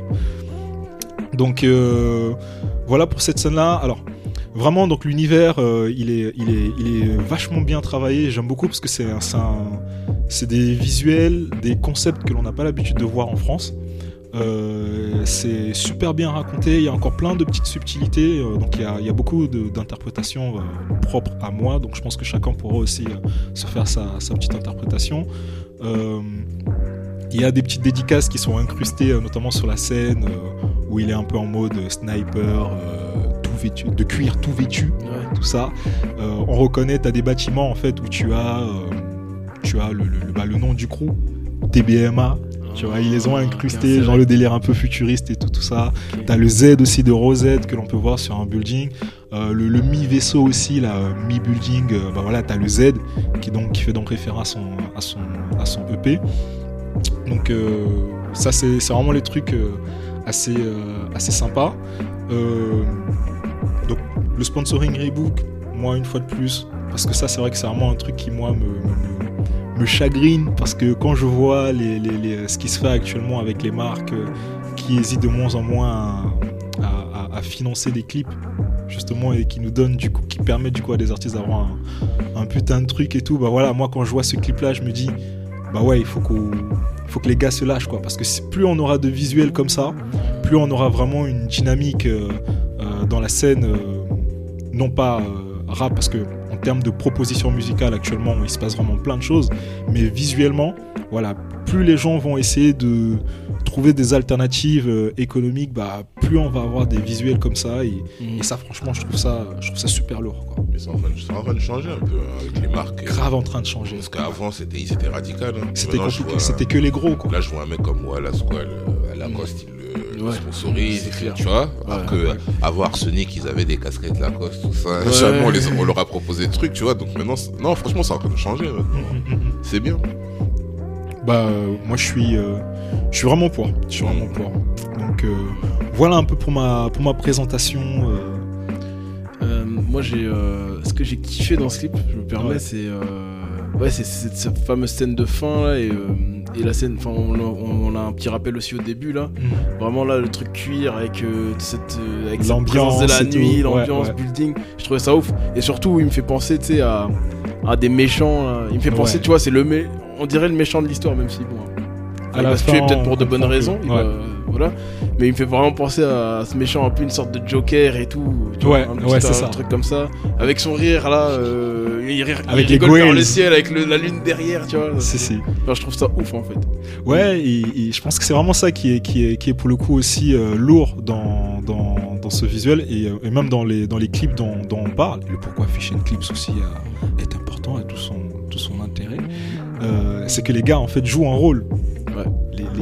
S4: Donc euh, voilà pour cette scène là. Alors vraiment donc l'univers euh, il est il est il est vachement bien travaillé, j'aime beaucoup parce que c'est un- c'est un- c'est des visuels, des concepts que l'on n'a pas l'habitude de voir en France. Euh, c'est super bien raconté, il y a encore plein de petites subtilités, euh, donc il y a, il y a beaucoup d'interprétations euh, propres à moi, donc je pense que chacun pourra aussi se faire sa, sa petite interprétation. Il y a des petites dédicaces qui sont incrustées, notamment sur la scène où il est un peu en mode sniper, tout vêtu, de cuir tout vêtu,
S2: Ouais.
S4: tout ça. On reconnaît, tu as des bâtiments en fait où tu as, tu as le, le- le- bah, le nom du crew, TBMA, tu vois, ils les ont incrustés, genre le délire un peu futuriste et tout, tout ça. T'as le Z aussi de Rosette que l'on peut voir sur un building. Euh, le, le mi-vaisseau aussi, là, euh, mi-building, euh, bah voilà, t'as le Z qui, donc, qui fait donc référence à son, à son, à son EP. Donc euh, ça, c'est c'est vraiment les trucs assez, assez sympas. Donc le sponsoring Rebook, moi une fois de plus, parce que ça c'est vrai que c'est vraiment un truc qui moi me, me, me chagrine, parce que quand je vois les, les- ce qui se fait actuellement avec les marques euh, qui hésitent de moins en moins à, financer des clips, justement, et qui nous donnent du coup, qui permettent du coup à des artistes d'avoir un, putain de truc et tout, bah voilà, moi quand je vois ce clip là, je me dis, bah ouais, il faut qu'on faut que les gars se lâchent quoi. Parce que plus on aura de visuels comme ça plus on aura vraiment une dynamique euh, euh, dans la scène non pas rap parce que en termes de propositions musicales actuellement il se passe vraiment plein de choses mais visuellement voilà plus les gens vont essayer de trouver des alternatives euh, économiques bah plus on va avoir des visuels comme ça et,
S2: Mhm.
S4: et ça franchement je trouve ça je trouve ça super lourd quoi
S3: Mais c'est en, train de- c'est en train de changer un peu hein, avec les marques.
S4: grave en train de changer
S3: Parce qu'avant, c'était c'était radical. hein.
S4: c'était compliqué
S3: vois-
S4: c'était que les gros quoi
S3: Là, je vois un mec comme moi, la Squale, à Lacoste, il le, le
S2: Ouais,
S3: sponsorise, tu vois. Alors que
S4: ouais.
S3: avoir Sonic, ils avaient des casquettes Lacoste, tout ça. On, les- on leur a proposé des trucs, tu vois. Donc maintenant, non, franchement, c'est en train de changer. maintenant. C'est bien.
S4: Bah euh, moi je suis euh, je suis vraiment pour, je suis vraiment pour. Donc euh, voilà un peu pour ma pour ma présentation. euh,
S2: Euh, moi, j'ai euh, ce que j'ai kiffé dans ce clip, je me permets,
S4: Ouais.
S2: c'est euh, ouais, c'est cette fameuse scène de fin là et, euh, et la scène. Enfin, on, a- on- on a un petit rappel aussi au début là. Vraiment là, le truc cuir avec euh, cette euh, avec
S4: L'ambiance
S2: présence de la nuit, l'ambiance,
S4: ouais.
S2: building. Je trouvais ça ouf. Et surtout, il me fait penser, tu sais, à, à des méchants. là. Il me fait penser, tu vois, c'est le mé- on dirait le méchant de l'histoire, même si bon. Il va se tuer peut-être pour de bonnes raisons. il va- voilà. Mais il me fait vraiment penser à ce méchant, un peu une sorte de Joker et tout. tu vois,
S4: Ouais,
S2: un
S4: ouais, c'est
S2: un
S4: ça.
S2: truc comme ça. Avec son rire là, euh, il, rire,
S4: Avec
S2: il
S4: les
S2: rigole vers le ciel avec le- la lune derrière, tu vois.
S4: Si.
S2: Enfin, je trouve ça ouf en fait.
S4: Ouais, et, et je pense que c'est vraiment ça qui est, qui est, qui est pour le coup aussi euh, lourd dans, dans, dans ce visuel et, euh, et même dans les, dans les clips dont, dont on parle. Le pourquoi Fish and Clips aussi euh, est important et tout son, tout son intérêt. C'est que les gars en fait jouent un rôle.
S2: Ouais.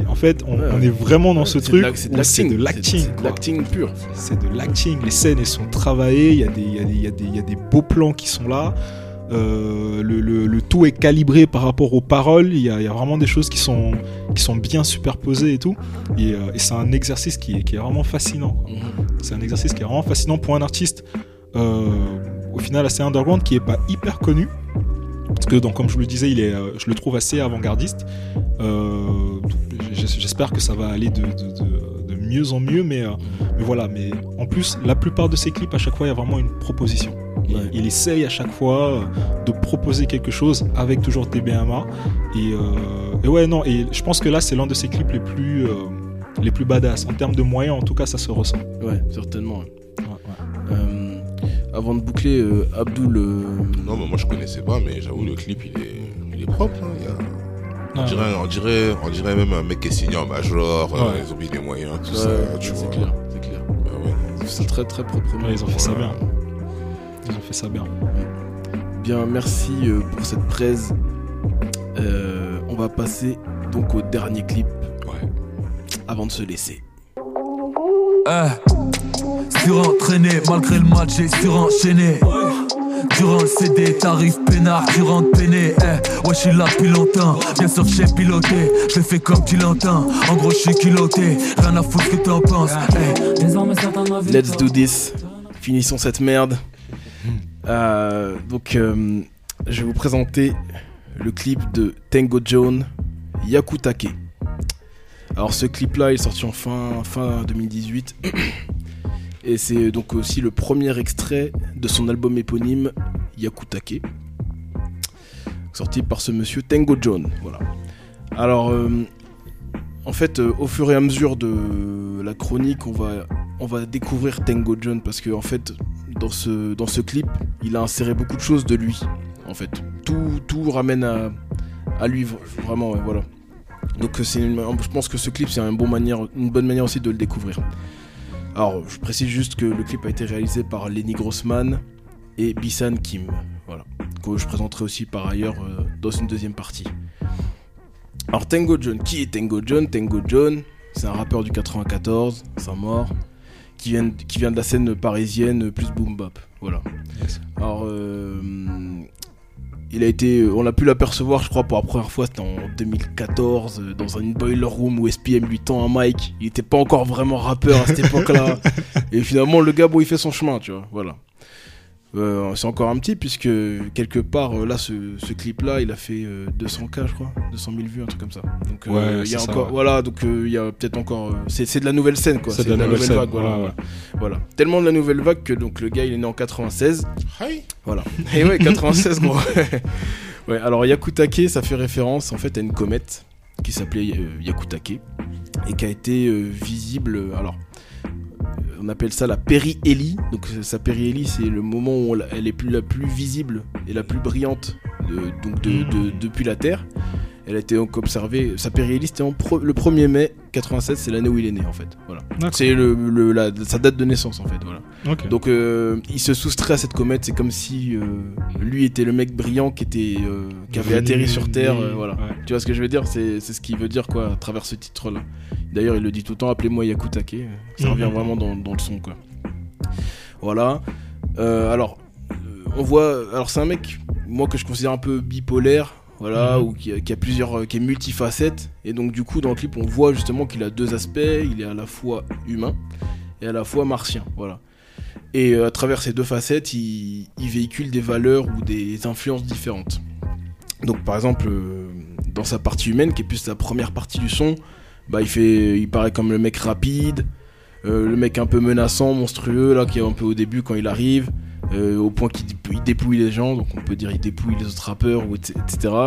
S4: En fait, on,
S2: Ouais,
S4: on
S2: ouais.
S4: est vraiment dans ce truc.
S2: c'est de l'acting. C'est de l'acting pur.
S4: C'est de l'acting. Les scènes, elles sont travaillées. Il y, a des- il y, a des- il y, a des- il y a des beaux plans qui sont là. Euh, le, le- le tout est calibré par rapport aux paroles. Il y a, il y a vraiment des choses qui sont, qui sont bien superposées et tout. Et, euh, et c'est un exercice qui est, qui est vraiment fascinant.
S2: Mhm.
S4: C'est un exercice qui est vraiment fascinant pour un artiste, euh, au final assez underground, qui est pas hyper connu. Parce que, donc, comme je vous le disais, il est, euh, je le trouve assez avant-gardiste. Euh, J'espère que ça va aller de, de- de- de mieux en mieux, mais, euh, mais voilà. Mais en plus, la plupart de ses clips, à chaque fois, il y a vraiment une proposition. Il,
S2: Ouais.
S4: il essaye à chaque fois de proposer quelque chose avec toujours TBMA. Et, euh, et ouais, non, et je pense que là, c'est l'un de ses clips les plus, euh, les plus badass. En termes de moyens, en tout cas, ça se ressent.
S2: Ouais, certainement. ouais.
S4: Ouais, ouais.
S2: Avant de boucler, euh, Abdul. euh,
S3: Non, mais moi je connaissais pas, mais j'avoue, le clip il est, il est propre. hein, il y a- On
S4: Ah,
S3: dirait, on, dirait, on dirait même un mec qui est signé en major, euh, ils ont mis les moyens, tout
S2: ouais,
S3: ça,
S2: ouais, c'est clair, c'est clair.
S3: Bah ouais.
S2: C'est très très proprement.
S4: Ouais, ils ont fait ça bien. Ils ont fait ça bien.
S2: Bien, merci euh, pour cette presse. Euh, on va passer donc au dernier clip
S3: Ouais.
S2: avant de se laisser.
S7: Eh, surentraîné, malgré le match, j'ai surenchaîné. Durant le CD, tarif peinard, tu rentres peiné. Eh, ouais, je suis là depuis longtemps. Bien sûr, j'ai piloté. Je le fais comme tu l'entends. En gros, je suis culotté. Rien à foutre ce que t'en penses. Eh,
S8: Désormais certains doivent
S2: Let's do this. Finissons cette merde. Euh, donc, euh, je vais vous présenter le clip de Tango John, Yakutake. Alors, ce clip-là, il est sorti en fin, fin 2018. Et c'est donc aussi le premier extrait de son album éponyme Yakutake. Sorti par ce monsieur Tango John. Voilà. Alors, euh, en fait, euh, au fur et à mesure de la chronique, on va, découvrir Tango John parce que, en fait, dans ce, clip, il a inséré beaucoup de choses de lui. En fait, tout, tout ramène à, lui, vraiment, voilà. Donc, euh, je pense que ce clip, c'est une bonne manière aussi de le découvrir. Alors, je précise juste que le clip a été réalisé par Lenny Grossman et Bisan Kim. Voilà. Que je présenterai aussi par ailleurs euh, dans une deuxième partie. Alors, Tango John, qui est Tango John? Tango John, c'est un rappeur du 94, sa mort, qui vient, qui vient de la scène parisienne plus boom bap. Voilà.
S4: Yes.
S2: Alors, euh, il a été, on a pu l'apercevoir, je crois, pour la première fois, c'était en 2014, euh, dans une boiler room où SPM lui tend un mic. Il était pas encore vraiment rappeur à cette époque-là. Et finalement, le gars, bon, il fait son chemin, tu vois. Voilà. Euh, c'est encore un petit, puisque quelque part, euh, là, ce, ce clip-là, il a fait euh, 200K, je crois. 200 000 vues, un truc comme ça. Donc, euh,
S4: Ouais,
S2: il y a
S4: ça,
S2: encore,
S4: ouais.
S2: voilà, donc euh, il y a peut-être encore. euh, c'est c'est de la nouvelle scène, quoi.
S4: C'est de la nouvelle
S2: vague, voilà.
S4: ouais.
S2: Voilà. Tellement de la nouvelle vague que donc le gars, il est né en 96.
S3: Hi.
S2: Voilà. Et ouais, 96, gros. ouais, alors Yakutake, ça fait référence en fait à une comète qui s'appelait euh, Yakutake et qui a été euh, visible. euh, alors, euh, on appelle ça la périhélie. Donc, euh, sa périhélie, c'est le moment où elle est plus, la plus visible et la plus brillante de- donc de- de- depuis la Terre. Elle a été donc observée. Sa périhélie, c'était en pro- le 1er mai 87, c'est l'année où il est né en fait. Voilà. C'est le, le- la- sa date de naissance en fait. Voilà. Donc euh, il se soustrait à cette comète, c'est comme si euh, lui était le mec brillant qui était euh, qui avait atterri sur Terre, voilà.
S4: ouais.
S2: Tu vois ce que je veux dire? C'est ce qu'il veut dire quoi à travers ce titre là. D'ailleurs il le dit tout le temps, appelez-moi Yakutake, ça
S4: Mhm.
S2: revient vraiment dans, dans le son quoi. Voilà. Alors on voit, alors c'est un mec moi que je considère un peu bipolaire. Voilà,
S4: Mhm.
S2: ou qui a, qui a plusieurs, euh, qui est multifacette, et donc du coup dans le clip on voit justement qu'il a deux aspects, il est à la fois humain et à la fois martien, voilà. Et euh, à travers ces deux facettes, il, il véhicule des valeurs ou des influences différentes. Donc par exemple, euh, dans sa partie humaine, qui est plus la première partie du son, bah il fait, il paraît comme le mec rapide, euh, le mec un peu menaçant, monstrueux là, qui est un peu au début quand il arrive, euh, au point qu'il dé- il dépouille les gens, donc on peut dire il dépouille les autres rappeurs, ou etc.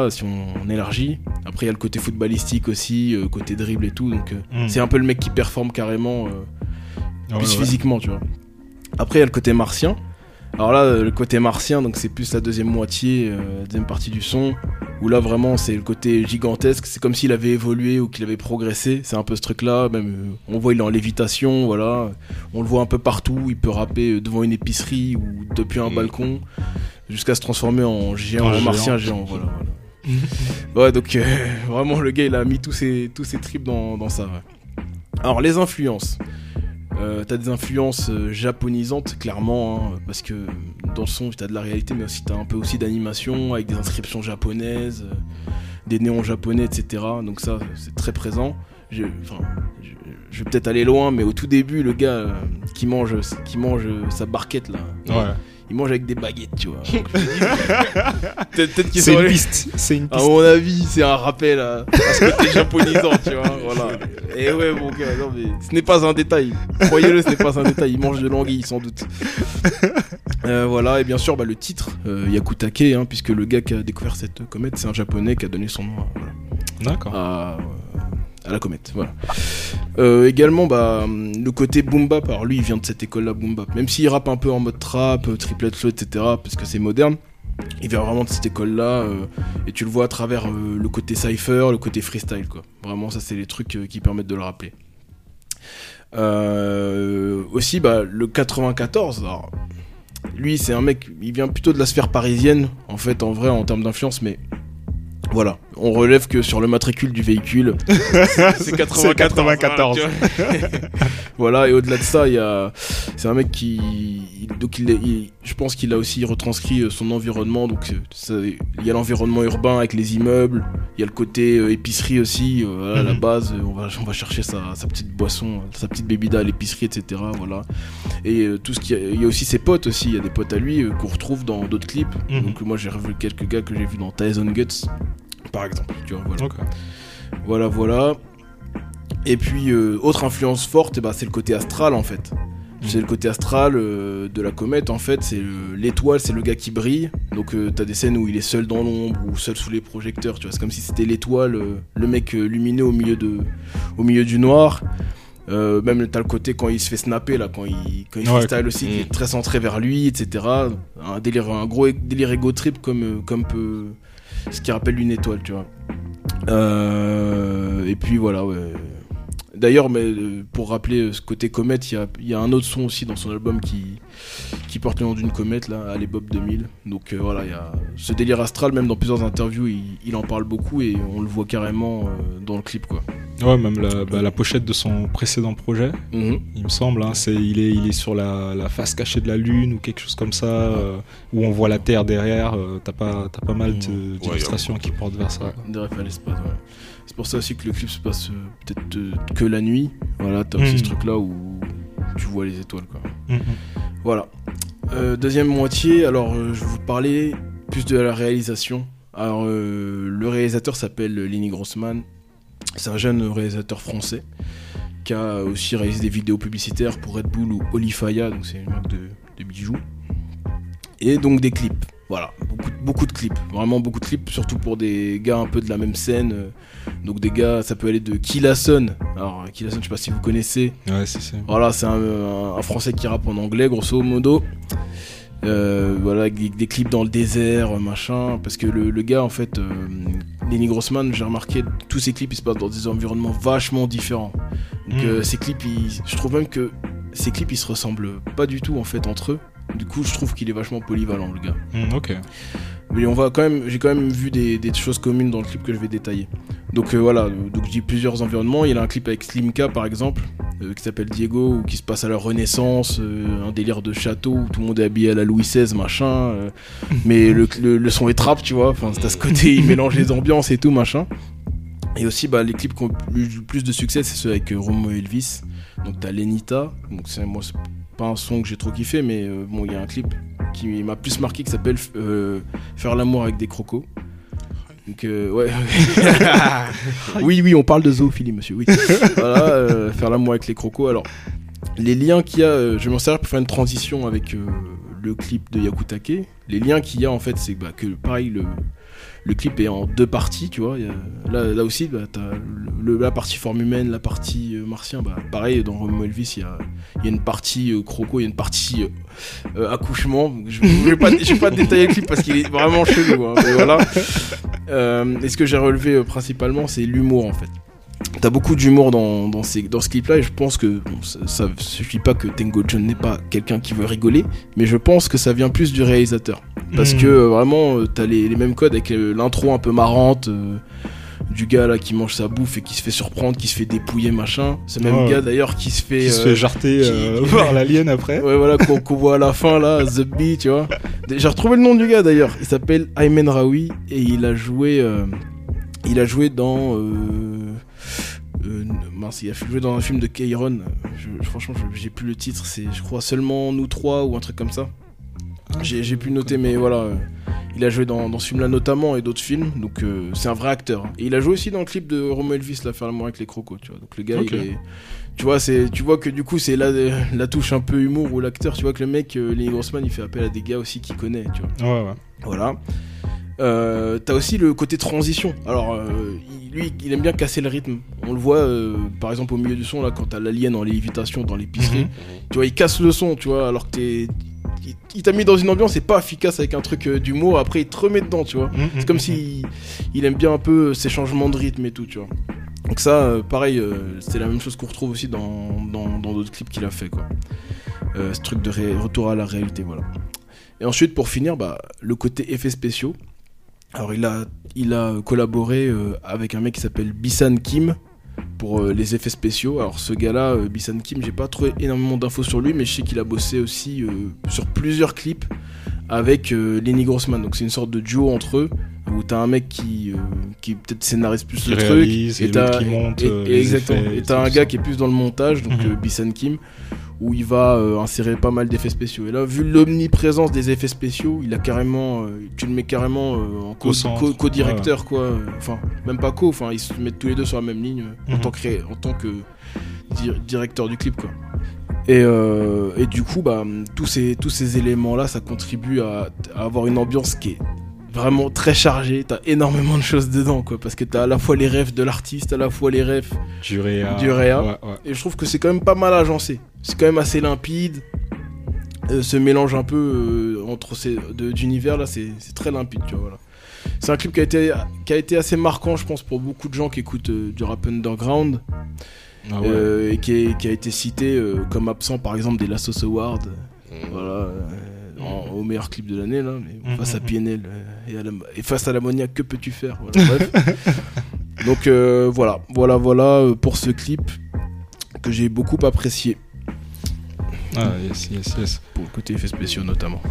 S2: Si on, on élargit. Après il y a le côté footballistique aussi, euh, côté dribble et tout, donc euh,
S4: Mm.
S2: c'est un peu le mec qui performe carrément.
S4: Ouais,
S2: plus
S4: ouais.
S2: physiquement, tu vois. Après, il y a le côté martien. Alors là, euh, le côté martien, donc c'est plus la deuxième moitié, euh, la deuxième partie du son, où là vraiment c'est le côté gigantesque. C'est comme s'il avait évolué ou qu'il avait progressé. C'est un peu ce truc-là. Même, euh, on voit il est en lévitation, voilà. On le voit un peu partout. Il peut rapper euh, devant une épicerie ou depuis un
S3: Mm.
S2: balcon, jusqu'à se transformer en géant,
S4: En
S2: en
S4: géant.
S2: martien géant, voilà. voilà. ouais, donc euh, vraiment, le gars, il a mis tous ses, tous ses trips dans, dans ça. ouais. Alors, les influences. Euh, t'as des influences euh, japonisantes, clairement, hein, parce que dans le son, t'as de la réalité, mais aussi t'as un peu aussi d'animation avec des inscriptions japonaises, euh, des néons japonais, etc. Donc ça, c'est très présent. Je, vais peut-être aller loin, mais au tout début, le gars euh, qui mange, qui mange euh, sa barquette là. Il mange avec des baguettes, tu vois. Peut-être
S4: C'est une piste. C'est une
S2: à
S4: piste.
S2: mon avis, c'est un rappel à, à ce côté japonisant, tu vois. Voilà. Et ouais, mon gars, non, mais ce n'est pas un détail. Croyez-le, ce n'est pas un détail. Il mange de l'anguille, sans doute. Euh, voilà, et bien sûr, bah, le titre, euh, Yakutake, hein, puisque le gars qui a découvert cette comète, c'est un japonais qui a donné son nom à, voilà,
S4: D'accord.
S2: à, euh, à la comète. Voilà. Euh, également, bah, le côté boom bap, alors lui, il vient de cette école-là, boom bap. Même s'il rappe un peu en mode trap, euh, triplet flow, etc., parce que c'est moderne, il vient vraiment de cette école-là, euh, et tu le vois à travers le côté cypher, le côté freestyle, quoi. Vraiment, ça, c'est les trucs qui permettent de le rappeler. Aussi, bah, le 94, alors, lui, c'est un mec, il vient plutôt de la sphère parisienne, en fait, en vrai, en termes d'influence, mais voilà, on relève que sur le matricule du véhicule, c'est 94.
S4: 94.
S2: voilà, et au-delà de ça, il y a, c'est un mec qui, il- donc il, je pense qu'il a aussi retranscrit euh, son environnement. Donc, ça- il y a l'environnement urbain avec les immeubles, il y a le côté euh, épicerie aussi. euh, voilà, à la
S4: Mhm.
S2: base, on va, on va chercher sa, sa petite boisson, sa petite bébida à l'épicerie, etc. Voilà. Et euh, tout ce qui, a- il y a aussi ses potes aussi. Il y a des potes à lui euh, qu'on retrouve dans d'autres clips.
S4: Mhm.
S2: Donc moi, j'ai revu quelques gars que j'ai vus dans Tyson Guts, par exemple. Tu vois, voilà. Voilà, voilà. Et puis, euh, autre influence forte, eh ben, c'est le côté astral en fait. C'est le côté astral euh, de la comète en fait. C'est le- l'étoile, c'est le gars qui brille. Donc, euh, t'as des scènes où il est seul dans l'ombre ou seul sous les projecteurs. Tu vois, c'est comme si c'était l'étoile, euh, le mec euh, lumineux au milieu, de, au milieu du noir. Euh, même t'as le côté quand il se fait snapper là, quand il, quand il
S4: Ouais.
S2: freestyle aussi, qui
S3: Mm.
S2: est très centré vers lui, etc. Un délire, un gros délire ego trip comme, euh, comme peut, ce qui rappelle une étoile, tu vois. Euh, et puis voilà. D'ailleurs, mais euh, pour rappeler euh, ce côté comète, il y a un autre son aussi dans son album qui, qui porte le nom d'une comète, là, à Bob 2000. Donc euh, voilà, il y a ce délire astral, même dans plusieurs interviews, il, il en parle beaucoup et on le voit carrément euh, dans le clip, quoi.
S4: Ouais, même la, bah, la pochette de son précédent projet,
S2: Mhm.
S4: il me semble, hein, c'est il est il est sur la, la face cachée de la lune ou quelque chose comme ça, euh, où on voit la Terre derrière. t'as pas pas mal d'illustrations qui portent vers ça.
S2: Des à l'espace, ouais. C'est pour ça aussi que le clip se passe peut-être que la nuit. Voilà, t'as aussi
S4: Mhm.
S2: ce truc-là où tu vois les étoiles, quoi.
S4: Mhm.
S2: Voilà. Euh, deuxième moitié, alors euh, je vais vous parler plus de la réalisation. Alors euh, le réalisateur s'appelle Lenny Grossman. C'est un jeune réalisateur français qui a aussi réalisé des vidéos publicitaires pour Red Bull ou Olifaya, donc c'est une marque de, de bijoux. Et donc des clips. Voilà, beaucoup, beaucoup de clips, vraiment beaucoup de clips, surtout pour des gars un peu de la même scène. euh, Donc des gars, ça peut aller de Killason. Alors Killason, je sais pas si vous connaissez.
S4: Ouais, c'est c'est.
S2: Voilà, c'est un, un- un Français qui rappe en anglais, grosso modo. Euh, voilà, des, clips dans le désert, machin. Parce que le, le gars, en fait, euh, Lenny Grossman, j'ai remarqué, tous ses clips, ils se passent dans des environnements vachement différents. Donc, euh, ces clips, ils- je trouve même que ces clips, ils se ressemblent pas du tout, en fait, entre eux. Du coup, je trouve qu'il est vachement polyvalent, le gars.
S4: Mhm, ok.
S2: Mais on va quand même, j'ai quand même vu des, des choses communes dans le clip que je vais détailler. Donc euh, voilà, donc je dis plusieurs environnements. Il y a un clip avec Slimka par exemple, euh, qui s'appelle Diego, ou qui se passe à la Renaissance, euh, un délire de château où tout le monde est habillé à la Louis XVI, machin. mais le, le, le son est trap, tu vois. Enfin, c'est à ce côté, il mélange les ambiances et tout, machin. Et aussi, bah, les clips qui ont eu le plus de succès, c'est ceux avec Romo Elvis. Donc t'as Lenita, donc c'est moi pas un son que j'ai trop kiffé, mais euh, bon, il y a un clip qui m'a plus marqué qui s'appelle euh, Faire l'amour avec des crocos. Donc euh, ouais. oui oui, on parle de zoophilie monsieur. Oui. voilà, faire l'amour avec les crocos. Alors les liens qu'il y a, je vais m'en servir pour faire une transition avec le clip de Yakutake. Les liens qu'il y a en fait, c'est bah, que pareil le le clip est en deux parties, tu vois. Là, là aussi, bah, t'as le- la partie forme humaine, la partie euh, martien. Bah, pareil, dans Romo Elvis, il y a, une partie euh, croco, il y a une partie euh, euh, accouchement. Je ne vais pas, détailler le clip parce qu'il est vraiment chelou. hein, voilà. Et ce que j'ai relevé principalement, c'est l'humour en fait. T'as beaucoup d'humour dans, dans, ces- dans ce clip-là et je pense que bon, ça, ça suffit pas que Tango John n'est pas quelqu'un qui veut rigoler, mais je pense que ça vient plus du réalisateur. Parce
S4: Mhm.
S2: que euh, vraiment, euh, t'as les, les mêmes codes avec euh, l'intro un peu marrante euh, du gars là qui mange sa bouffe et qui se fait surprendre, qui se fait dépouiller, machin. Ce même
S4: Ouais.
S2: gars d'ailleurs qui se fait.
S4: Qui se fait jarter
S2: qui-
S4: euh,
S2: qui-
S4: par l'alien après.
S2: Ouais, voilà, qu'on voit à la fin, là, The Bee, tu vois. J'ai retrouvé le nom du gars, d'ailleurs. Il s'appelle Ayman Raoui et il a joué... il a joué dans... euh, mince, il a joué dans un film de Kairon. Je- franchement, j'ai plus le titre. C'est, je crois, Seulement Nous Trois ou un truc comme ça. J'ai pu noter, mais voilà. euh, il a joué dans, dans ce film-là notamment et d'autres films. Donc, euh, c'est un vrai acteur. Et il a joué aussi dans le clip de Romo Elvis, là, Faire l'amour avec les crocos, tu vois. Donc, le gars,
S4: Ok.
S2: il est tu vois c'est tu vois que du coup c'est la, la touche un peu humour où l'acteur tu vois que le mec euh, Lenny Grossman il fait appel à des gars aussi qu'il connaît tu vois
S4: Ouais, ouais.
S2: voilà euh, t'as aussi le côté transition alors euh, lui il aime bien casser le rythme on le voit euh, par exemple au milieu du son là quand t'as l'alien en lévitation dans l'épicerie
S4: Mhm.
S2: tu vois il casse le son tu vois alors que t'es il- il t'a mis dans une ambiance c'est pas efficace avec un truc d'humour après il te remet dedans tu vois
S4: Mhm,
S2: c'est comme si il aime bien un peu ces changements de rythme et tout, tu vois. Donc ça, pareil, c'est la même chose qu'on retrouve aussi dans dans dans d'autres clips qu'il a fait, quoi. Ce truc de retour à la réalité, voilà. Et ensuite, pour finir, bah, le côté effets spéciaux. Alors il a, il a collaboré euh, avec un mec qui s'appelle Bisan Kim pour euh, les effets spéciaux. Alors ce gars-là, euh, Bisan Kim, j'ai pas trouvé énormément d'infos sur lui, mais je sais qu'il a bossé aussi sur plusieurs clips avec Lenny Grossman. Donc c'est une sorte de duo entre eux où t'as un mec qui, euh, qui peut-être scénarise plus
S4: Qui
S2: le truc
S4: et
S2: t'as-
S4: l'autre qui monte,
S2: et- exactement.
S4: effets,
S2: Et t'as un gars
S4: ça.
S2: qui est plus dans le montage, donc
S4: Mhm.
S2: euh, Bisan Kim, où il va euh, insérer pas mal d'effets spéciaux. Et là, vu l'omniprésence des effets spéciaux, il a carrément, euh, tu le mets carrément euh, en co-
S4: Au-centre.
S2: co- co-directeur, quoi. Enfin, même pas co, enfin, ils se mettent tous les deux sur la même ligne en
S4: Mhm.
S2: tant que, ré- en tant que di- directeur du clip, quoi. Et, et du coup, bah, tous ces, tous ces éléments-là, ça contribue à, à avoir une ambiance qui est vraiment très chargée. T'as énormément de choses dedans, quoi. Parce que t'as à la fois les rêves de l'artiste, à la fois les rêves
S4: Du réa.
S2: Du réa.
S4: Ouais, ouais.
S2: et je trouve que c'est quand même pas mal agencé. C'est quand même assez limpide. Euh, ce mélange un peu euh, entre ces deux d'univers là, c'est très limpide, tu vois. Voilà. C'est un clip qui a, été, qui a été assez marquant, je pense, pour beaucoup de gens qui écoutent euh, du rap underground
S4: Ah ouais.
S2: euh, et qui, est- qui a été cité comme absent, par exemple, des Lassos Awards.
S3: Mhm.
S2: Voilà, en- au meilleur clip de l'année là. Mais bon,
S4: Mhm,
S2: face à
S4: mhm.
S2: PNL euh, et, à la- et face à l'ammoniaque, que peux-tu faire Voilà, bref. Donc voilà, voilà, voilà pour ce clip que j'ai beaucoup apprécié
S4: Ah, yes, yes, yes.
S2: pour le côté effets spéciaux notamment.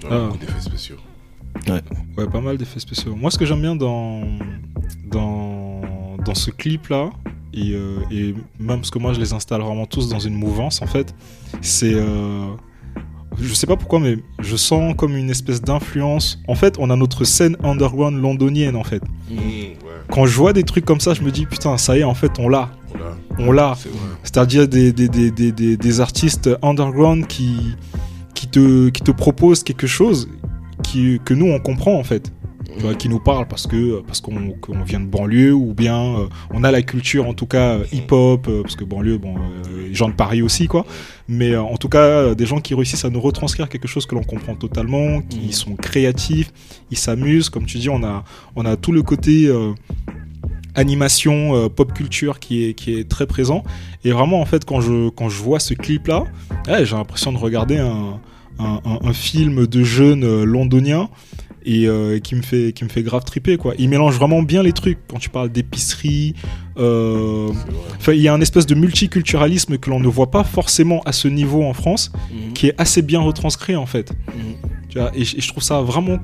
S3: Voilà,
S4: Ah.
S3: beaucoup d'effets spéciaux.
S4: Ouais, pas mal d'effets spéciaux. Moi, ce que j'aime bien dans, dans, dans ce clip-là, et, euh, et même parce que moi, je les installe vraiment tous dans une mouvance, en fait, c'est. euh, je sais pas pourquoi, mais je sens comme une espèce d'influence. En fait, on a notre scène underground londonienne, en fait.
S3: Ouais,
S4: Quand je vois des trucs comme ça, je me dis, putain, ça y est, en fait, on l'a. On l'a. C'est-à-dire des, des, des, des, artistes underground qui, qui, te, qui te proposent quelque chose qui, que nous, on comprend en fait. Tu vois, qui nous parle parce que parce qu'on vient de banlieue ou bien euh, on a la culture en tout cas euh, hip-hop euh, parce que banlieue bon euh, les gens de Paris aussi quoi mais en tout cas des gens qui réussissent à nous retranscrire quelque chose que l'on comprend totalement qui
S2: Mhm.
S4: sont créatifs ils s'amusent comme tu dis on a on a tout le côté animation euh, pop culture qui est qui est très présent et vraiment en fait quand je quand je vois ce clip là j'ai l'impression de regarder un un, un- un film de jeunes euh, londoniens et euh, qui me fait qui me fait grave triper quoi. Il mélange vraiment bien les trucs quand tu parles d'épicerie. euh, il y a un espèce de multiculturalisme que l'on ne voit pas forcément à ce niveau en France,
S2: Mhm.
S4: qui est assez bien retranscrit en fait.
S2: Mhm.
S4: Tu vois, et, et je trouve ça vraiment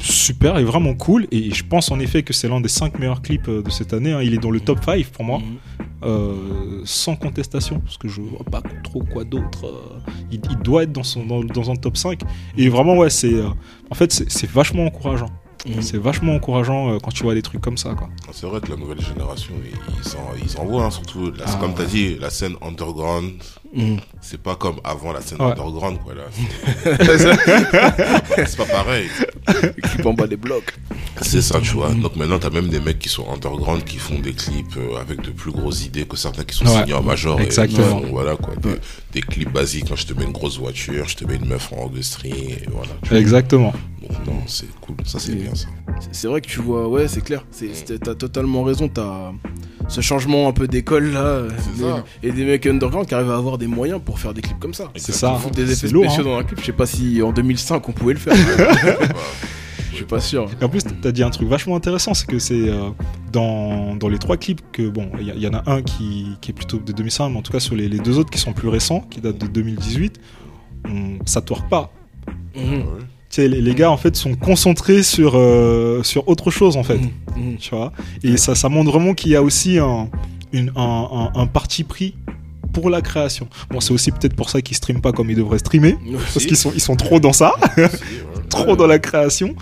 S4: super et vraiment cool. Et je pense en effet que c'est l'un des 5 meilleurs clips euh, de cette année. hein. Il est dans le top 5 pour moi,
S2: Mhm.
S4: euh, sans contestation, parce que je vois pas trop quoi d'autre. euh, il, il doit être dans, son, dans, dans un top 5. Et vraiment, ouais, c'est. euh, en fait, c'est vachement encourageant.
S2: Mhm.
S4: C'est vachement encourageant euh, quand tu vois des trucs comme ça, quoi.
S3: C'est vrai que la nouvelle génération, ils, ils ils envoient, hein, surtout, la-
S4: Ah,
S3: comme tu as dit, la scène underground,
S2: Mhm.
S3: c'est pas comme avant la scène
S4: Ouais.
S3: underground, quoi, là. C'est pas pareil.
S2: Clip en bas des blocs.
S3: C'est ça, tu vois. Donc maintenant, t'as même des mecs qui sont underground, qui font des clips euh, avec de plus grosses idées que certains qui sont
S4: Ouais.
S3: signés en major.
S4: Exactement.
S3: qui font, voilà, quoi. Des, des clips basiques, quand je te mets une grosse voiture, je te mets une meuf en string, et voilà.
S4: Exactement.
S3: Donc non, c'est cool. Ça, c'est bien, ça.
S2: C'est- vrai que tu vois, ouais, c'est clair. T'as totalement raison. T'as ce changement un peu d'école là. Et des mecs underground qui arrivent à avoir des moyens pour faire des clips comme ça.
S4: C'est ça.
S2: Foutre des effets
S4: lourd,
S2: spéciaux
S4: hein.
S2: dans un clip, je sais pas si en 2005 on pouvait le faire. Je suis pas sûr.
S4: Et en plus, t'as dit un truc vachement intéressant, c'est que c'est euh, dans, dans les trois clips que, bon, il y, en a un qui, qui est plutôt de 2005, mais en tout cas sur les, les deux autres qui sont plus récents, qui datent de 2018, on, ça twerk pas.
S2: Mhm.
S4: Sais, les, les gars, en fait, sont concentrés sur, euh, sur autre chose, en fait.
S2: Mhm.
S4: Tu vois? Et ça, ça montre vraiment qu'il y a aussi un, une- un, un- un parti pris pour la création. Bon, c'est aussi peut-être pour ça qu'ils streament pas comme ils devraient streamer, parce qu'ils sont, ils sont trop dans ça,
S3: ouais.
S4: Trop dans la création.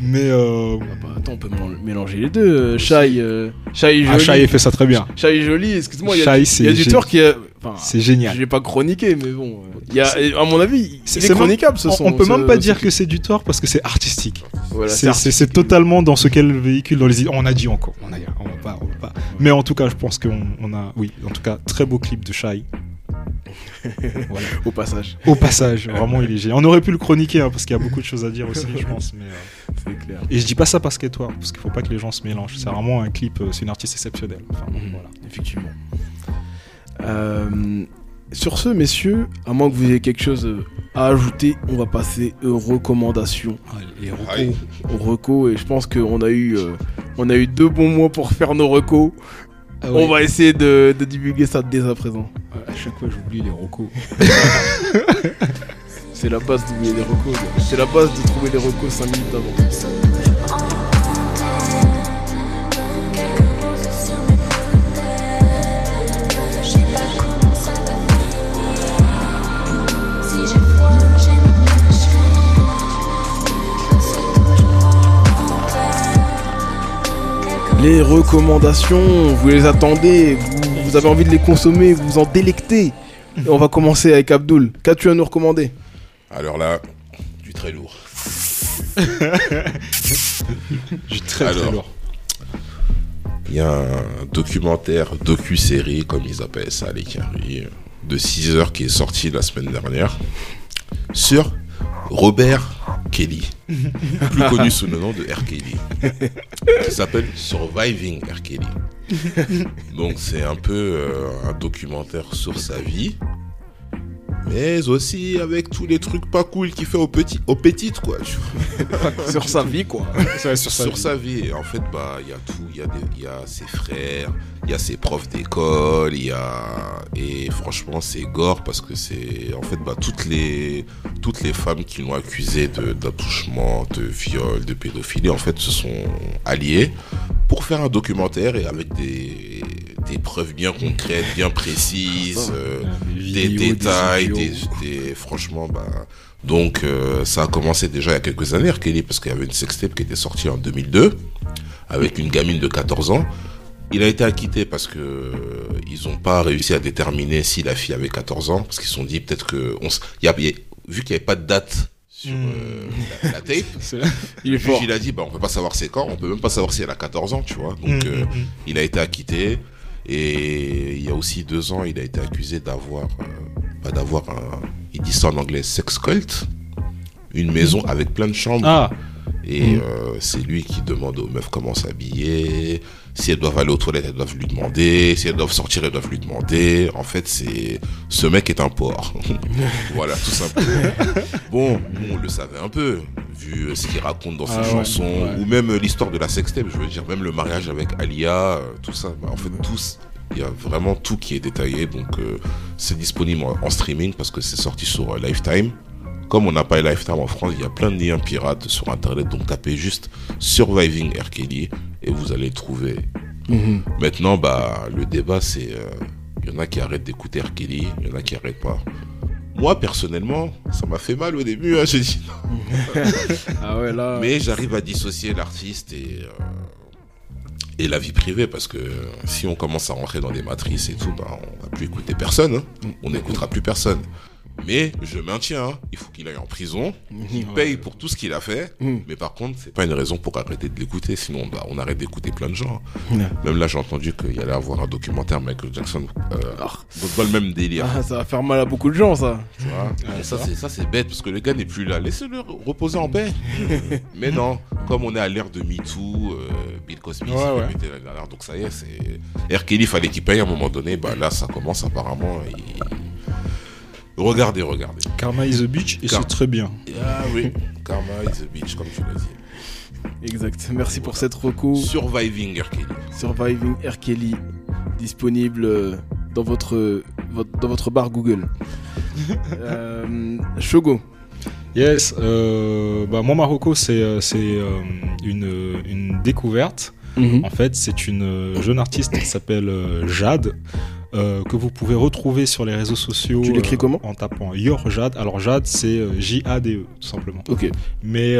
S4: Mais euh,
S2: Ah bah, attends, on peut mél- mélanger les deux. Euh, Shai, euh, Shai
S4: ah,
S2: Joli.
S4: Shai fait ça très bien.
S2: Shai Joli, excuse-moi, il y a, y a du tort qui est. Enfin,
S4: C'est génial.
S2: je l'ai pas chroniqué, mais bon. euh, y a, à mon avis,
S4: C'est-
S2: chronicable ce
S4: On,
S2: son.
S4: on peut même pas dire que c'est du tort parce que c'est artistique.
S2: Voilà,
S4: C'est- totalement dans ce qu'elle véhicule dans les idées. On a dit encore. On a, on va pas, on va pas. Mais en tout cas, je pense qu'on on a, oui, en tout cas, très beau clip de Shai. Voilà.
S2: au passage.
S4: Au passage, vraiment, il est génial. On aurait pu le chroniquer hein, parce qu'il y a beaucoup de choses à dire aussi, je pense. Mais, euh,
S2: C'est clair.
S4: Et je dis pas ça parce qu'elle toi, parce qu'il faut pas que les gens se mélangent. C'est vraiment un clip, euh, c'est une artiste exceptionnelle. Enfin,
S2: Mhm.
S4: voilà.
S2: Effectivement. Euh, sur ce, messieurs, à moins que vous ayez quelque chose à ajouter, on va passer aux recommandations,
S4: les
S3: Aïe.
S2: aux recos. Et je pense qu'on a eu, euh, on a eu deux bons mois pour faire nos recos.
S4: Ah
S2: On va essayer de, de divulguer ça dès à présent.
S4: À chaque fois, j'oublie les recos.
S2: C'est la base d'oublier les recos. C'est la base de trouver les recos 5 minutes avant. Les recommandations, vous les attendez, vous, vous avez envie de les consommer, vous vous en délectez. Et on va commencer avec Abdul. Qu'as-tu à nous recommander?
S3: Alors là, du très lourd.
S4: Du très très lourd.
S3: Il y a un documentaire, docu-série, comme ils appellent ça, les caries, de 6 heures qui est sorti la semaine dernière, sur Robert Kelly, plus connu sous le nom de R. Kelly, qui s'appelle Surviving R. Kelly. Donc c'est un peu euh, un documentaire sur sa vie, mais aussi avec tous les trucs pas cool qu'il fait aux, petits, aux petites, quoi. tu vois
S2: Sur sa vie, quoi.
S3: sur, sa, vie. Et en fait, bah, il y a tout. Il y, a y ses frères, il y a ses profs d'école, il y a et franchement, c'est gore parce que c'est en fait, bah, toutes les toutes les femmes qui l'ont accusé de d'attouchement, de viol, de pédophilie, en fait, se sont alliées pour faire un documentaire et avec des des preuves bien concrètes, bien précises. euh, des détails, des, des- franchement, bah, donc euh, ça a commencé déjà il y a quelques années. Kelly, parce qu'il y avait une sextape qui était sortie en 2002 avec une gamine de 14 ans. Il a été acquitté parce que euh, ils n'ont pas réussi à déterminer si la fille avait 14 ans, parce qu'ils se sont dit peut-être que on y a- il y a- vu qu'il n'y avait pas de date sur euh, la, la tape,
S2: Il est
S3: le juge
S2: fort.
S3: il a dit bah on peut pas savoir c'est quand, on peut même pas savoir si elle a 14 ans, tu vois. Donc
S4: Mm,
S3: euh,
S4: mm, mm.
S3: il a été acquitté et il y a aussi deux ans, il a été accusé d'avoir, euh, bah, d'avoir un, il dit ça en anglais, sex cult, une maison avec plein de chambres.
S4: Ah,
S3: Et euh, c'est lui qui demande aux meufs comment s'habiller. Si elles doivent aller aux toilettes, elles doivent lui demander. Si elles doivent sortir, elles doivent lui demander. En fait, c'est ce mec est un porc. voilà, tout simplement. Bon, on le savait un peu, vu euh, ce qu'il raconte dans ses
S4: Ah
S3: chansons,
S4: ouais.
S3: ou même euh, l'histoire de la sextape. Je veux dire, même le mariage avec Alia, euh, tout ça. Bah, en fait, tous. Il y a vraiment tout qui est détaillé, donc euh, c'est disponible en, en streaming parce que c'est sorti sur euh, Lifetime. Comme on n'a pas Lifetime en France, il y a plein de liens pirates sur internet, donc tapez juste Surviving R. Kelly et vous allez le trouver.
S2: Mhm.
S3: Maintenant, bah, le débat, c'est. euh, Il y en a qui arrêtent d'écouter R. Kelly, il y en a qui arrêtent pas. Moi, personnellement, ça m'a fait mal au début, hein, j'ai dit non.
S2: Ah ouais, là.
S3: Mais j'arrive à dissocier l'artiste et, euh, et la vie privée parce que si on commence à rentrer dans des matrices et tout, bah, on va plus écouter personne. hein. On n'écoutera plus personne. Mais je maintiens, hein, il faut qu'il aille en prison, il paye pour tout ce qu'il a fait.
S2: Mm.
S3: Mais par contre, c'est pas une raison pour arrêter de l'écouter, sinon bah, on arrête d'écouter plein de gens. hein. Même là, j'ai entendu qu'il y allait avoir un documentaire Michael Jackson. Euh,
S2: Ah.
S3: pas le même délire.
S2: Ah, ça va faire mal à beaucoup de gens, ça.
S3: tu vois. Mais ça, c'est ça, c'est bête parce que le gars n'est plus là. Laissez-le reposer en paix. Mais non, comme on est à l'ère de MeToo, euh, Bill Cosby,
S4: Ouais, ouais.
S3: la dernière, donc ça y est, c'est. R. Kelly, fallait qu'il paye à un moment donné. Bah là, ça commence apparemment. Regardez, regardez.
S4: Karma is a bitch et
S3: Car-
S4: c'est très bien.
S3: Ah oui, Karma is a bitch, comme tu l'as dit.
S2: Exact. Merci pour cette reco.
S3: Surviving R. Kelly.
S2: Surviving R. Kelly, disponible euh, dans votre, votre- dans votre bar Google. euh, Shogo.
S4: Yes, euh, bah, moi Marocco c'est euh, c'est, euh, une, une découverte. En fait, c'est une jeune artiste qui s'appelle euh, Jade, euh, que vous pouvez retrouver sur les réseaux sociaux.
S2: Tu l'écris
S4: euh,
S2: comment
S4: En tapant Your Jade. Alors Jade, c'est euh, J-A-D-E, tout simplement.
S2: Ok.
S4: Mais,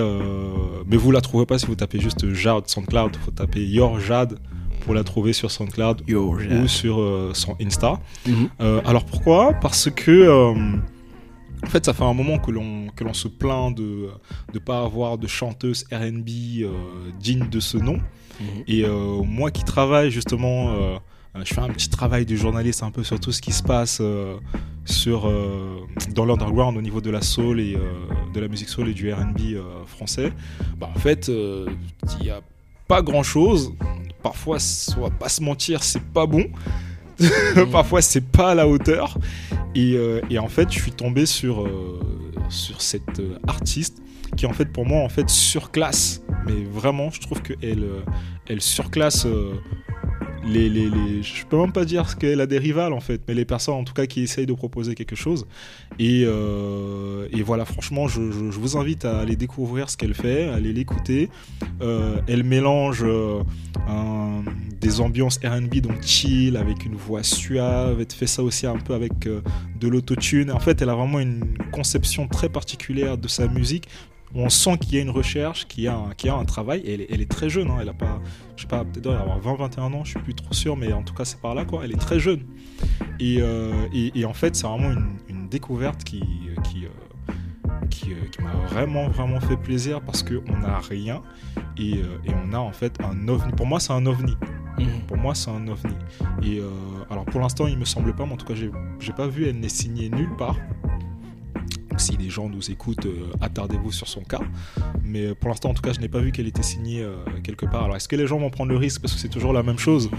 S4: mais vous la trouverez pas si vous tapez juste Jade SoundCloud. Il faut taper Your Jade pour la trouver sur SoundCloud
S2: Yo,
S4: ou sur euh, son Insta.
S2: Mhm.
S4: Euh, alors pourquoi? Parce que euh, en fait, ça fait un moment que l'on que l'on se plaint de de pas avoir de chanteuse R&B digne de ce nom.
S2: Mhm.
S4: Et moi qui travaille justement, je fais un petit travail de journaliste un peu sur tout ce qui se passe euh, sur euh, dans l'underground au niveau de la soul et euh, de la musique soul et du R&B euh, français. Bah, en fait, euh, il y a pas grand chose. Parfois, on va pas se mentir, c'est pas bon. Parfois, c'est pas à la hauteur. Et, euh, en fait, je suis tombé sur, euh, sur cette euh, artiste qui, en fait, pour moi, en fait, surclasse. Mais vraiment, je trouve qu'elle euh, elle surclasse euh, les, les, Je peux même pas dire qu'elle a des rivales, en fait, mais les personnes, en tout cas, qui essayent de proposer quelque chose. Et, euh, et voilà, franchement, je, je- vous invite à aller découvrir ce qu'elle fait, à aller l'écouter. Euh, elle mélange euh, des ambiances R&B donc chill avec une voix suave. Elle fait ça aussi un peu avec de l'autotune. En fait, elle a vraiment une conception très particulière de sa musique. On sent qu'il y a une recherche, qu'il y a un, qu'il y a un travail. Et elle, est, elle est très jeune. hein. Elle a pas, je sais pas, peut-être avoir 20-21 ans. Je suis plus trop sûr, mais en tout cas c'est par là quoi. Elle est très jeune. Et, euh, et, et en fait, c'est vraiment une, une découverte qui, qui, euh, qui, euh, qui m'a vraiment vraiment fait plaisir parce que on n'a rien et, et on a en fait un ovni. Pour moi, c'est un ovni. Pour moi, c'est un ovni. Et alors, pour l'instant, il me semble pas, mais en tout cas, j'ai j'ai pas vu, elle n'est signée nulle part. Donc, si les gens nous écoutent, euh, attardez-vous sur son cas. Mais euh, pour l'instant, en tout cas, je n'ai pas vu qu'elle était signée euh, quelque part. Alors, est-ce que les gens vont prendre le risque? Parce que c'est toujours la même chose.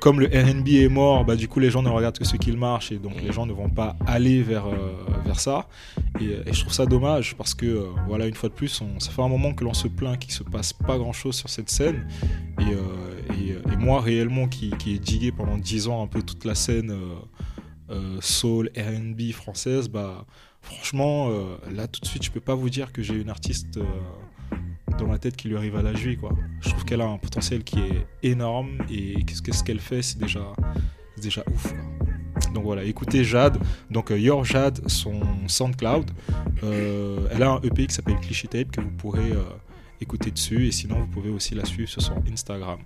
S4: Comme le RB est mort, bah, du coup, les gens ne regardent que ce qu'il marche et donc les gens ne vont pas aller vers, vers ça. Et, je trouve ça dommage parce que, voilà, une fois de plus, ça fait un moment que l'on se plaint qu'il se passe pas grand chose sur cette scène. Et, moi, réellement, qui, qui ai digué pendant 10 ans un peu toute la scène soul, RB française, bah, franchement, euh, là, tout de suite, je peux pas vous dire que j'ai une artiste euh, dans la tête qui lui arrive à la juger, quoi. Je trouve qu'elle a un potentiel qui est énorme et qu'est-ce que- ce qu'elle fait, c'est déjà, ouf. Donc voilà, écoutez Jade, donc euh, Your Jade, son SoundCloud. Elle a un EP qui s'appelle Cliché Tape que vous pourrez écouter dessus et sinon vous pouvez aussi la suivre sur son Instagram.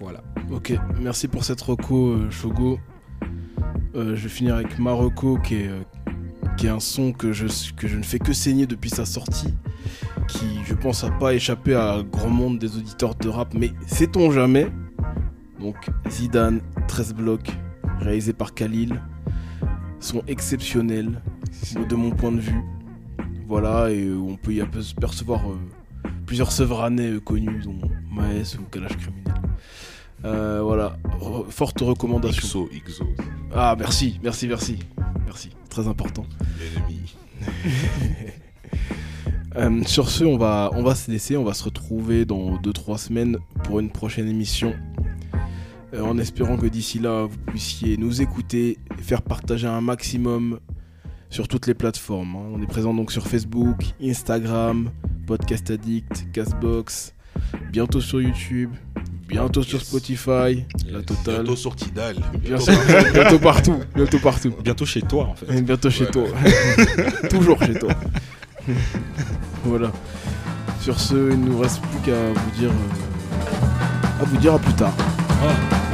S4: Voilà.
S2: Ok, merci pour cette reco, Shogo. Je vais finir avec Marocco, qui est, qui est un son que je, que je ne fais que saigner depuis sa sortie, qui, je pense, a pas échappé à grand monde des auditeurs de rap, mais sait-on jamais? Donc, Zidane, 13 blocs, réalisé par Khalil, sont exceptionnels, de mon point de vue. Voilà, et euh, on peut y apercevoir euh, plusieurs sevranais euh, connus, dont Maes ou Kalash Criminel. Euh, voilà, Re- forte recommandation.
S3: XO, XO,
S2: Ah, merci, merci, merci. Très important.
S3: l'ennemi.
S2: Euh, sur ce, on va, on va se laisser, on va se retrouver dans 2-3 semaines pour une prochaine émission. Euh, en espérant que d'ici là, vous puissiez nous écouter, faire partager un maximum sur toutes les plateformes. hein. On est présent donc sur Facebook, Instagram, Podcast Addict, Castbox, bientôt sur YouTube, bientôt sur. Spotify, la totale.
S3: Bientôt sur Tidal.
S2: Bien
S3: Bientôt
S2: sûr, bientôt partout, bientôt partout.
S4: Bientôt chez toi en fait.
S2: Bientôt chez toi. Toujours chez toi. voilà. Sur ce, il ne nous reste plus qu'à vous dire. euh, à vous dire à plus tard.
S4: Ah.